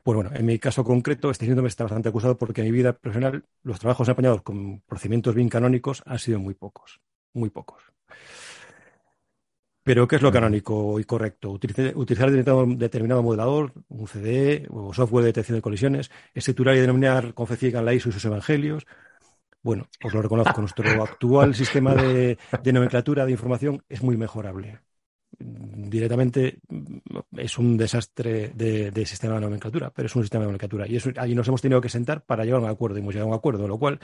Pues bueno, en mi caso concreto, este síndrome está bastante acusado porque en mi vida profesional los trabajos apañados con procedimientos bien canónicos han sido muy pocos, muy pocos. Pero, ¿qué es lo canónico y correcto? Utilizar, determinado, modelador, un CDE o software de detección de colisiones, estructurar y denominar con fe la ISO y sus evangelios, bueno, os lo reconozco, nuestro actual sistema de, nomenclatura de información es muy mejorable. Directamente mm, es un desastre de, sistema de nomenclatura, pero es un sistema de nomenclatura. Y eso, ahí nos hemos tenido que sentar para llegar a un acuerdo. Y hemos llegado a un acuerdo, lo cual,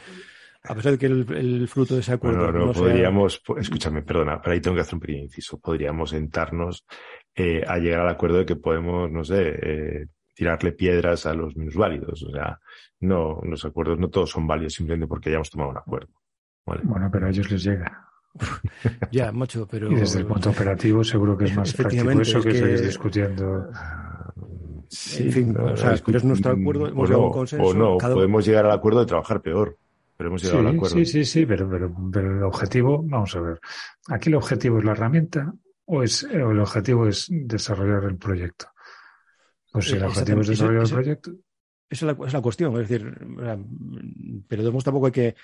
a pesar de que el, fruto de ese acuerdo. no, podríamos, escúchame, perdona, pero ahí tengo que hacer un pequeño inciso. Podríamos sentarnos eh, a llegar al acuerdo de que podemos, no sé, eh, tirarle piedras a los minusválidos. O sea, no, los acuerdos no todos son válidos simplemente porque hayamos tomado un acuerdo. Bueno, pero a ellos les llega. ya, mucho, pero. Y desde el punto operativo seguro que es más práctico eso que, seguir discutiendo. Sí, en fin, o sea, es nuestro acuerdo, hemos llegado a un consenso. O no, podemos llegar al acuerdo de trabajar peor. Pero hemos llegado sí, al acuerdo. Sí, sí, sí, pero, pero, pero, el objetivo, vamos a ver. ¿Aquí el objetivo es la herramienta o, es, o el objetivo es desarrollar el proyecto? Pues si el objetivo es desarrollar el proyecto. Esa es la, cuestión, es decir, pero tampoco hay que.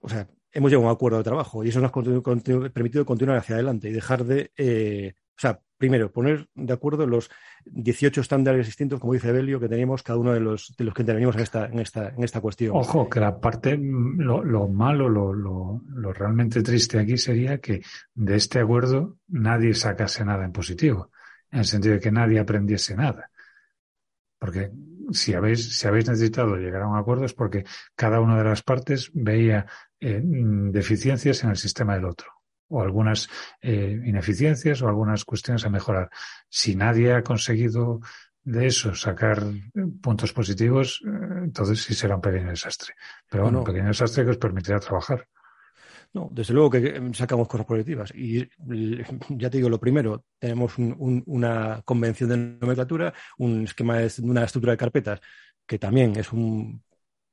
O sea, hemos llegado a un acuerdo de trabajo y eso nos ha permitido continuar hacia adelante y dejar de. Eh, o sea, primero, poner de acuerdo los 18 estándares distintos, como dice Belio, que teníamos cada uno de los, de los que intervenimos en esta, en, esta, en esta cuestión. Ojo, que la parte, lo, lo malo, lo, lo, lo, realmente triste aquí sería que de este acuerdo nadie sacase nada en positivo en el sentido de que nadie aprendiese nada. Porque si habéis, si habéis necesitado llegar a un acuerdo es porque cada una de las partes veía eh, deficiencias en el sistema del otro o algunas eh, ineficiencias o algunas cuestiones a mejorar. Si nadie ha conseguido de eso sacar puntos positivos, eh, entonces sí será un pequeño desastre. Pero bueno, un pequeño desastre que os permitirá trabajar. No, desde luego que sacamos cosas positivas. Y ya te digo, lo primero, tenemos una convención de nomenclatura, un esquema de una estructura de carpetas, que también es un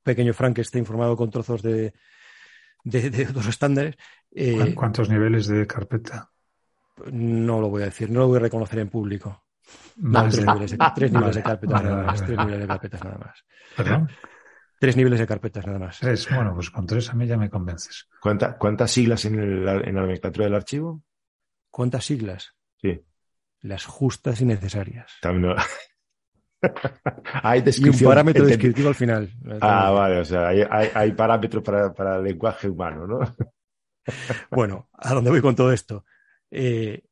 pequeño esté informado con trozos de, de, otros estándares. Eh, ¿Cuántos niveles de carpeta? No lo voy a decir, no lo voy a reconocer en público. tres, niveles de, tres niveles de carpetas nada más. Tres niveles de carpetas nada más. ¿Perdón? Tres niveles de carpetas nada más. Tres, bueno, pues con tres a mí ya me convences. ¿Cuántas siglas en, el, en la nomenclatura del archivo? ¿Cuántas siglas? Sí. Las justas y necesarias. También hay y un parámetro descriptivo al final. Ah, vale, o sea, hay, hay, parámetros para, para, el lenguaje humano, ¿no? bueno, ¿a dónde voy con todo esto? Eh,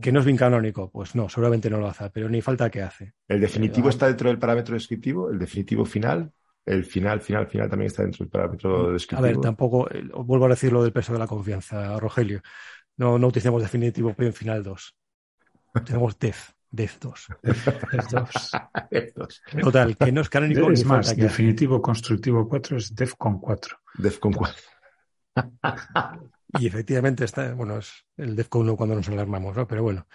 ¿Que no es bien canónico? Pues no, seguramente no lo hace, pero ni falta que hace. ¿El definitivo eh, está dentro del parámetro descriptivo? ¿El definitivo final? ¿El final, final, final también está dentro del parámetro descriptivo? A ver, tampoco, eh, vuelvo a decir lo del peso de la confianza, Rogelio. No, no utilicemos definitivo en final 2. Tenemos def. Def 2. Def 2. Total, que no es canónico. Es más, definitivo constructivo 4 es def con 4. Def con 4. y efectivamente está, bueno, es el def con 1 cuando nos alarmamos, ¿no? Pero bueno.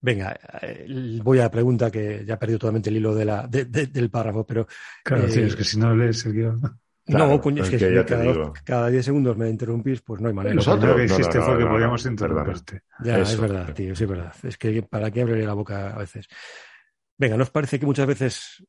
Venga, eh, voy a la pregunta que ya he perdido totalmente el hilo de la, de, de, del párrafo, pero. Claro, eh, es que si no lees el guion no, coño, es que, si cada, cada 10 segundos me interrumpís, pues no hay manera. Nosotros que hiciste fue que podíamos interrumpirte. Ya, es verdad, tío, sí es verdad. Es que para qué abriré la boca a veces. Venga, ¿nos parece que muchas veces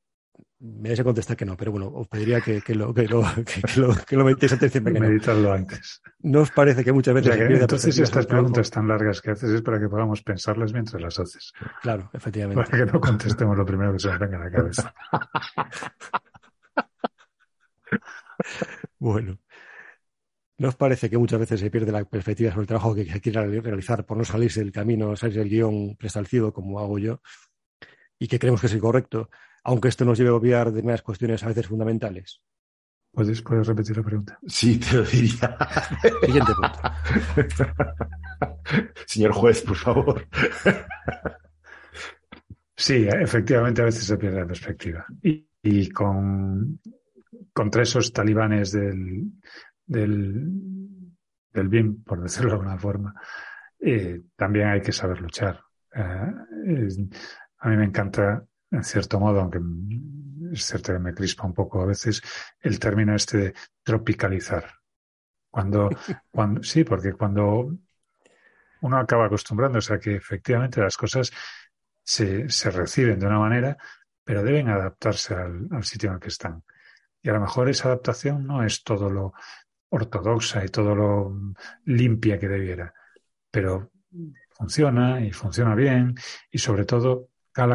me vais a contestar que no, pero bueno, os pediría que, que lo, que lo, que, lo, que lo metéis atención. Meditarlo antes. ¿No os parece que muchas veces... entonces estas preguntas tan largas que haces es para que podamos pensarlas mientras las haces. Claro, efectivamente. Para que no contestemos lo primero que se nos venga a la cabeza. bueno. ¿No os parece que muchas veces se pierde la perspectiva sobre el trabajo que se quiere realizar por no salirse del camino, salirse del guion preestablecido, como hago yo, y que creemos que es el correcto, aunque esto nos lleve a obviar determinadas cuestiones a veces fundamentales? ¿Puedes, ¿Puedes repetir la pregunta? Sí, te lo diría. Siguiente punto. Señor juez, por favor. Sí, efectivamente a veces se pierde la perspectiva. y con contra esos talibanes del, del, del BIM, por decirlo de alguna forma, eh, también hay que saber luchar. Eh, a mí me encanta, en cierto modo, aunque es cierto que me crispa un poco a veces, el término este de tropicalizar. Cuando, cuando, sí, porque cuando uno acaba acostumbrándose a que efectivamente las cosas se, se reciben de una manera, pero deben adaptarse al, al sitio en el que están. Y a lo mejor esa adaptación no es todo lo ortodoxa y todo lo limpia que debiera, pero funciona y funciona bien y sobre todo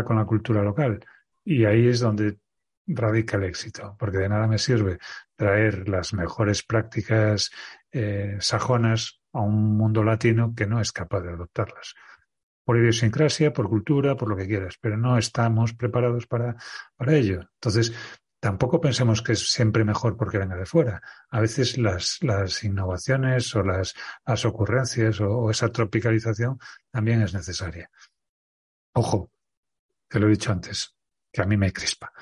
con la cultura local. Y ahí es donde radica el éxito, porque de nada me sirve traer las mejores prácticas eh, sajonas a un mundo latino que no es capaz de adoptarlas. Por idiosincrasia, por cultura, por lo que quieras, pero no estamos preparados para, para ello. Entonces, tampoco pensemos que es siempre mejor porque venga de fuera. A veces las, las innovaciones o las, las ocurrencias o, esa tropicalización también es necesaria. Ojo, te lo he dicho antes, que a mí me crispa.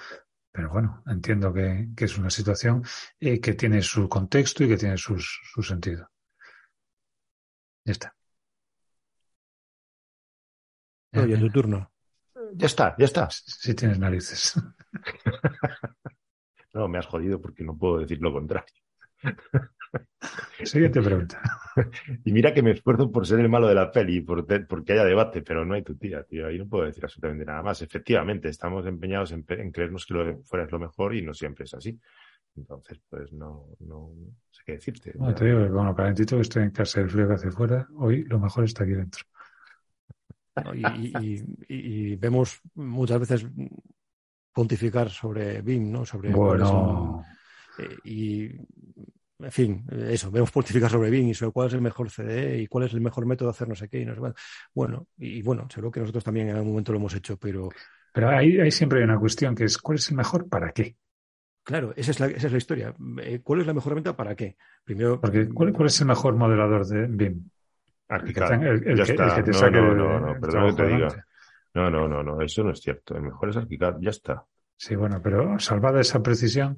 Pero bueno, entiendo que, que es una situación eh, que tiene su contexto y que tiene su sentido. Ya está. Oye, tu turno. Ya está, ya está. Si tienes narices. no, me has jodido porque no puedo decir lo contrario. Siguiente pregunta. Y mira que me esfuerzo por ser el malo de la peli, por porque haya debate, pero no hay tu tía, tío. Ahí no puedo decir absolutamente nada más. Efectivamente, estamos empeñados en, creernos que lo de fuera es lo mejor y no siempre es así. Entonces, pues no, no sé qué decirte. No, te digo que con lo calentito que estoy en casa, el frío que hace fuera, hoy lo mejor está aquí dentro. y, vemos muchas veces pontificar sobre BIM, ¿no? Sobre bueno. Eh, y, en fin, eso, vemos pontificar sobre BIM y sobre cuál es el mejor CDE y cuál es el mejor método de hacer no sé qué y no sé Bueno, y, bueno, seguro que nosotros también en algún momento lo hemos hecho, pero... Pero ahí, siempre hay una cuestión que es ¿cuál es el mejor para qué? Claro, esa es la, esa es la historia. Eh, ¿Cuál es la mejor herramienta para qué? Primero... Porque, ¿cuál, ¿cuál es el mejor modelador de BIM? Arquicad. El, el, que, te no, saque no, no, no, perdón que te diga. No, no, no, no, eso no es cierto. El mejor es ArchiCAD, ya está. Sí, bueno, pero salvada esa precisión,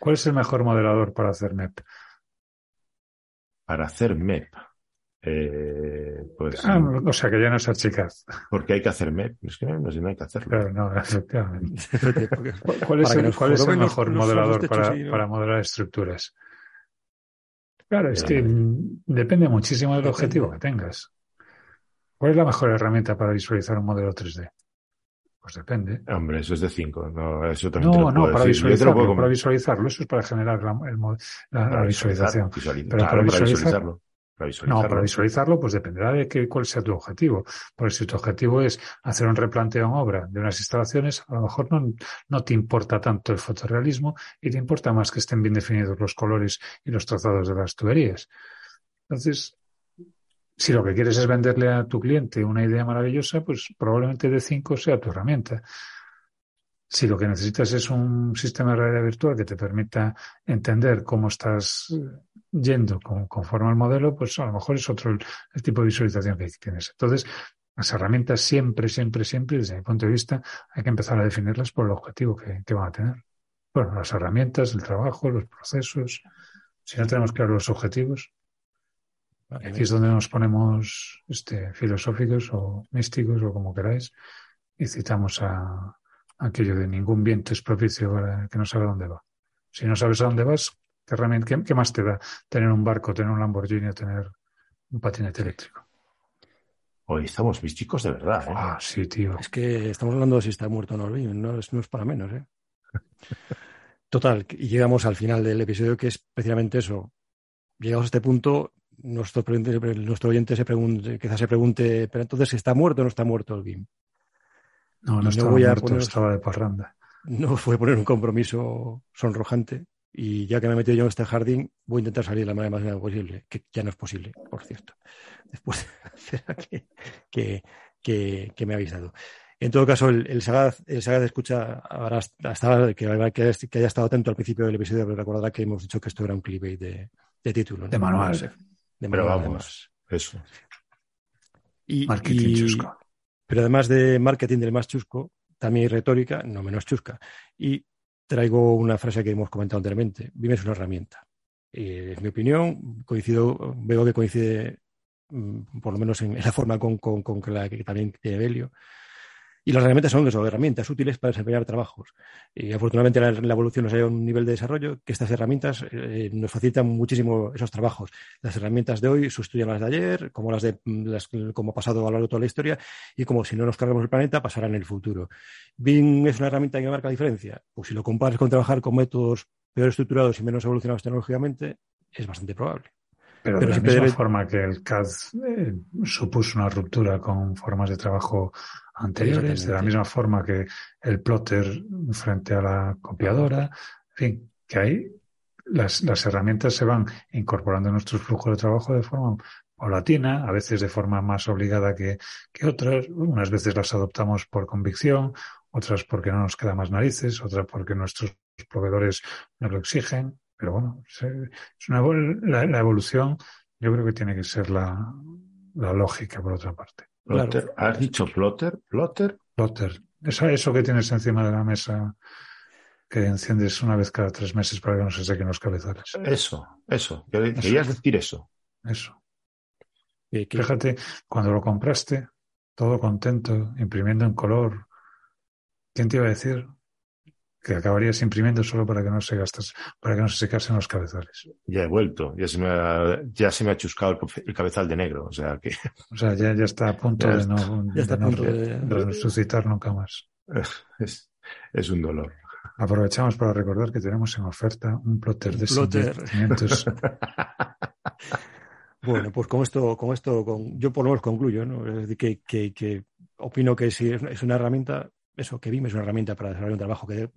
¿cuál es el mejor modelador para hacer MEP? Para hacer MEP. Eh, pues, ah, o sea que ya no es ArchiCAD. Porque hay que hacer MEP. Es que no, no hay que hacerlo. Claro, no, efectivamente. ¿Cuál es el, cuál es el mejor modelador para, para modelar estructuras? Claro, es que depende muchísimo del objetivo que tengas. ¿Cuál es la mejor herramienta para visualizar un modelo 3D? Pues depende. Hombre, eso es de 5. No, eso también no, no para, visualizarlo, para visualizarlo. Eso es para generar la, visualización. Pero para, visualizarlo. para visualizarlo. No, para visualizarlo, pues dependerá de que, cuál sea tu objetivo. Porque si tu objetivo es hacer un replanteo en obra de unas instalaciones, a lo mejor no, no te importa tanto el fotorrealismo y te importa más que estén bien definidos los colores y los trazados de las tuberías. Entonces, si lo que quieres es venderle a tu cliente una idea maravillosa, pues probablemente de 5 sea tu herramienta. Si lo que necesitas es un sistema de realidad virtual que te permita entender cómo estás yendo conforme al modelo, pues a lo mejor es otro el, tipo de visualización que tienes. Entonces, las herramientas siempre, siempre, siempre, desde mi punto de vista, hay que empezar a definirlas por el objetivo que, van a tener. Bueno, las herramientas, el trabajo, los procesos. Si no tenemos claros los objetivos, aquí es donde nos ponemos este, filosóficos o místicos o como queráis y citamos a, aquello de ningún viento es propicio para que no sabe dónde va. Si no sabes a dónde vas, ¿qué, qué, más te da tener un barco, tener un Lamborghini o tener un patinete eléctrico? Hoy estamos mis chicos de verdad. ¿eh? Ah, sí, tío. Es que estamos hablando de si está muerto o no, no es, no es para menos. ¿eh? Total, y llegamos al final del episodio que es especialmente eso. Llegamos a este punto, nuestro, nuestro oyente se pregunte, quizás se pregunte, pero entonces ¿está muerto o no está muerto el BIM? No, no, estaba voy a poner, estaba de parranda. No fue poner un compromiso sonrojante. Y ya que me he metido yo en este jardín, voy a intentar salir de la manera más posible, que ya no es posible, por cierto. Después de que, que, que, me ha avisado. En todo caso, el, el Sagaz, el Sagaz escucha, ahora hasta que, que, haya estado atento al principio del episodio, pero recordará que hemos dicho que esto era un clickbait de, de título. De manual. De pero vamos, eso. Y, Marketing chusco. Pero además de marketing del más chusco, también hay retórica, no menos chusca. Y traigo una frase que hemos comentado anteriormente. BIM es una herramienta. es mi opinión, coincido, veo que coincide mm, por lo menos en, la forma con, con, la que también tiene Belio. Y las herramientas son eso, herramientas útiles para desempeñar trabajos. Y afortunadamente la, la evolución nos ha a un nivel de desarrollo que estas herramientas eh, nos facilitan muchísimo esos trabajos. Las herramientas de hoy sustituyen las de ayer, como las de las, como ha pasado a lo largo de toda la historia, y como si no nos cargamos el planeta, pasará en el futuro. BIM es una herramienta que marca diferencia. Pues si lo comparas con trabajar con métodos peor estructurados y menos evolucionados tecnológicamente, es bastante probable. Pero, de la misma forma que el CAD eh, supuso una ruptura con formas de trabajo anteriores, de la misma forma que el plotter frente a la copiadora, en fin, que ahí las, las herramientas se van incorporando en nuestros flujos de trabajo de forma paulatina, a veces de forma más obligada que, que otras, unas veces las adoptamos por convicción, otras porque no nos queda más narices, otras porque nuestros proveedores nos lo exigen, pero bueno, es una, la, la evolución yo creo que tiene que ser la, la lógica por otra parte. Plotter, ¿Has dicho plotter? ¿Plotter? Plotter. Eso, eso que tienes encima de la mesa que enciendes una vez cada tres meses para que no se sequen los cabezales. Eso, eso. Querías decir eso. Eso. Fíjate, cuando lo compraste, todo contento, imprimiendo en color, ¿quién te iba a decir que acabarías imprimiendo solo para que no se gastas, para que no se secasen los cabezales. Ya he vuelto, ya se me ha, ya se me ha chuscado el, cabezal de negro, o sea que. O sea, ya, ya está a punto de no, resucitar nunca más. Es, es, un dolor. Aprovechamos para recordar que tenemos en oferta un plotter de plotter. bueno, pues con esto, con esto, con, yo por lo menos concluyo, ¿no? Es decir, que, que, que opino que si es una herramienta, eso, que BIM es una herramienta para desarrollar un trabajo que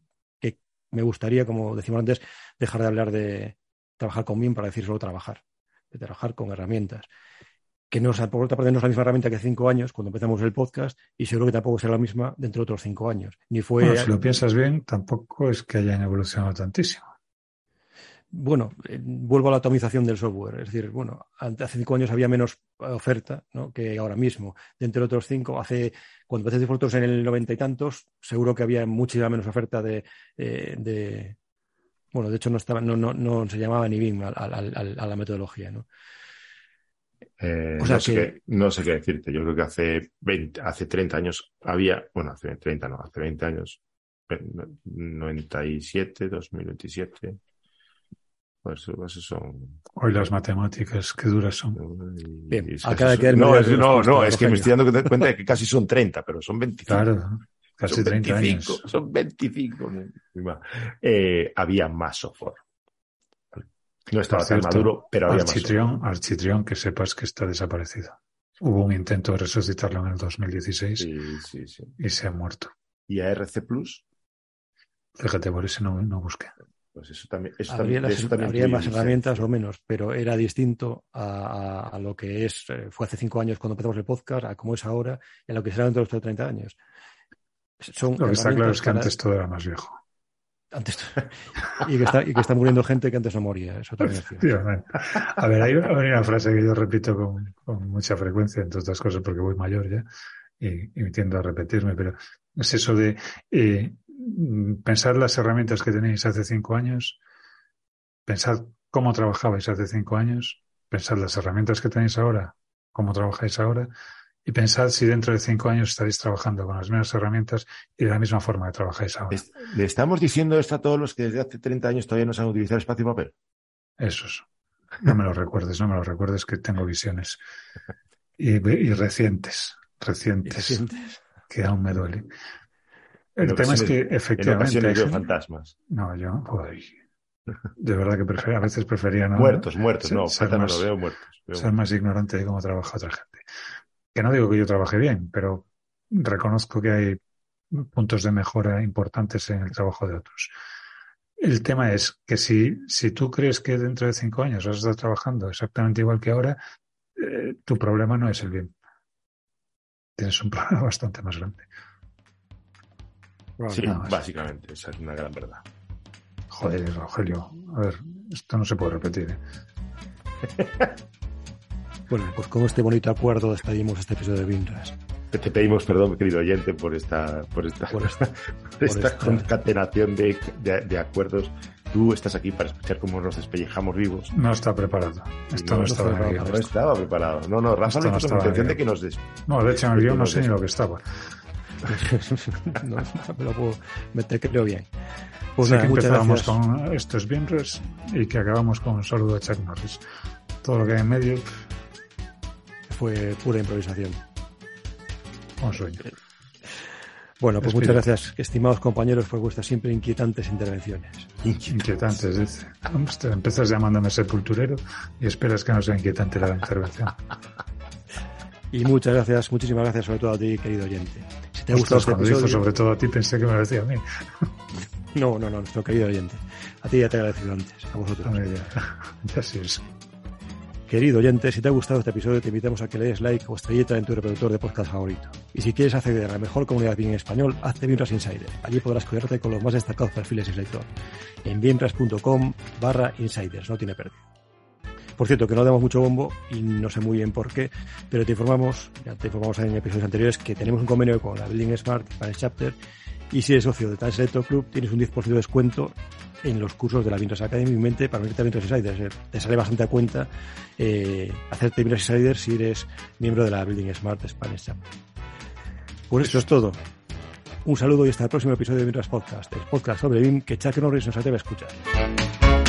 me gustaría, como decimos antes, dejar de hablar de trabajar con BIM para decir solo trabajar, de trabajar con herramientas. Que no, por otra parte no es la misma herramienta que hace cinco años cuando empezamos el podcast y seguro que tampoco será la misma dentro de otros cinco años. Ni fue... si lo piensas bien, tampoco es que hayan evolucionado tantísimo bueno, eh, vuelvo a la atomización del software. Es decir, bueno, hace cinco años había menos oferta ¿no? que ahora mismo. De otros cinco, hace, cuando empecé vosotros en el noventa y tantos, seguro que había muchísima menos oferta de, eh, de bueno, de hecho no estaba, no, no, no se llamaba ni BIM a, a, la metodología, ¿no? Eh, o sea no, sé qué, no sé qué decirte. Yo creo que hace 20, hace 30 años había, bueno, hace 30 no, hace 20 años, 97, 2027, pues son... Hoy las matemáticas, qué duras son. Bien, No, es, no, no, es que me estoy dando cuenta de que casi son 30, pero son 25. Claro, casi 30 años. Son 25. Eh, había más software. No estaba tan maduro, pero había Architrión, más. Architrión, que sepas que está desaparecido. Hubo un intento de resucitarlo en el 2016 y se ha muerto. ¿Y a RC Plus? Fíjate, por eso no, no busqué. Pues eso también, habría, más herramientas o menos, pero era distinto a, lo que es, eh, fue hace cinco años cuando empezamos el podcast, a cómo es ahora y a lo que será dentro de los 30 años. Son lo que está claro es que antes todo era más viejo. Antes, y, que está, y que está muriendo gente que antes no moría. Eso también A ver, hay una, frase que yo repito con, mucha frecuencia, entre otras cosas, porque voy mayor ya y, y tiendo a repetirme, pero es eso de eh, Mm, pensar las herramientas que tenéis hace cinco años, pensar cómo trabajabais hace cinco años, pensar las herramientas que tenéis ahora, cómo trabajáis ahora, y pensar si dentro de cinco años estaréis trabajando con las mismas herramientas y de la misma forma que trabajáis ahora. ¿Le estamos diciendo esto a todos los que desde hace 30 años todavía no saben utilizar espacio y papel? Eso es. No me lo recuerdes, no me lo recuerdes que tengo visiones. Y, recientes, recientes, que aún me duele. El tema es que efectivamente. En fantasmas. No, yo, de verdad que a veces prefería no. Muertos, muertos, no, ser más, veo muertos. ser más ignorante de cómo trabaja otra gente. Que no digo que yo trabaje bien, pero reconozco que hay puntos de mejora importantes en el trabajo de otros. El tema es que si, si tú crees que dentro de cinco años vas a estar trabajando exactamente igual que ahora, eh, tu problema no es el bien. Tienes un problema bastante más grande sí, básicamente, esa es una gran verdad. Joder, Rogelio, a ver, esto no se puede repetir. ¿eh? bueno, pues con este bonito acuerdo despedimos este episodio de Vinras. Te pedimos perdón, querido oyente, por esta, por esta, por esta, concatenación de, de, acuerdos. Tú estás aquí para escuchar cómo nos despellejamos vivos. No está preparado. Esto no, estaba preparado. No estaba preparado. No, no, Rafa no con intención de que nos des... No, de hecho en el guion no sé ni lo que estaba. no, me lo puedo meter, creo bien. Pues que empezábamos con estos Bienres y que acabamos con un saludo a Chuck Norris. Todo lo que hay en medio fue pura improvisación. Un sueño. Bueno, pues muchas gracias, estimados compañeros, por vuestras siempre inquietantes intervenciones. Inquietantes, dice. Empiezas llamándome sepulturero y esperas que no sea inquietante la intervención. Y muchas gracias, muchísimas gracias sobre todo a ti, querido oyente. Si te ha gustado este episodio... sobre todo a ti, pensé que me lo decía a mí. No, no, no, nuestro querido oyente. A ti ya te he agradecido antes, a vosotros. ya, ya sí es. Querido oyente, si te ha gustado este episodio, te invitamos a que le des like o estrellita en tu reproductor de podcast favorito. Y si quieres acceder a la mejor comunidad bien en español, hazte Bienras Insider. Allí podrás cuidarte con los más destacados perfiles del sector. En bienras.com barra insiders, no tiene pérdida. Por cierto, que no damos mucho bombo y no sé muy bien por qué, pero te informamos, ya te informamos en episodios anteriores, que tenemos un convenio con la Building Smart Spanish Chapter y si eres socio de tal Selecto Club tienes un 10% de descuento en los cursos de la Vintras Academy en mente para unirte a Vintras Insiders. Te sale bastante a cuenta eh, hacerte Vintras Insiders si eres miembro de la Building Smart Spanish Chapter. Pues eso es todo. Un saludo y hasta el próximo episodio de Vintras Podcast, el podcast sobre BIM que Chuck Norris nos atreve a escuchar.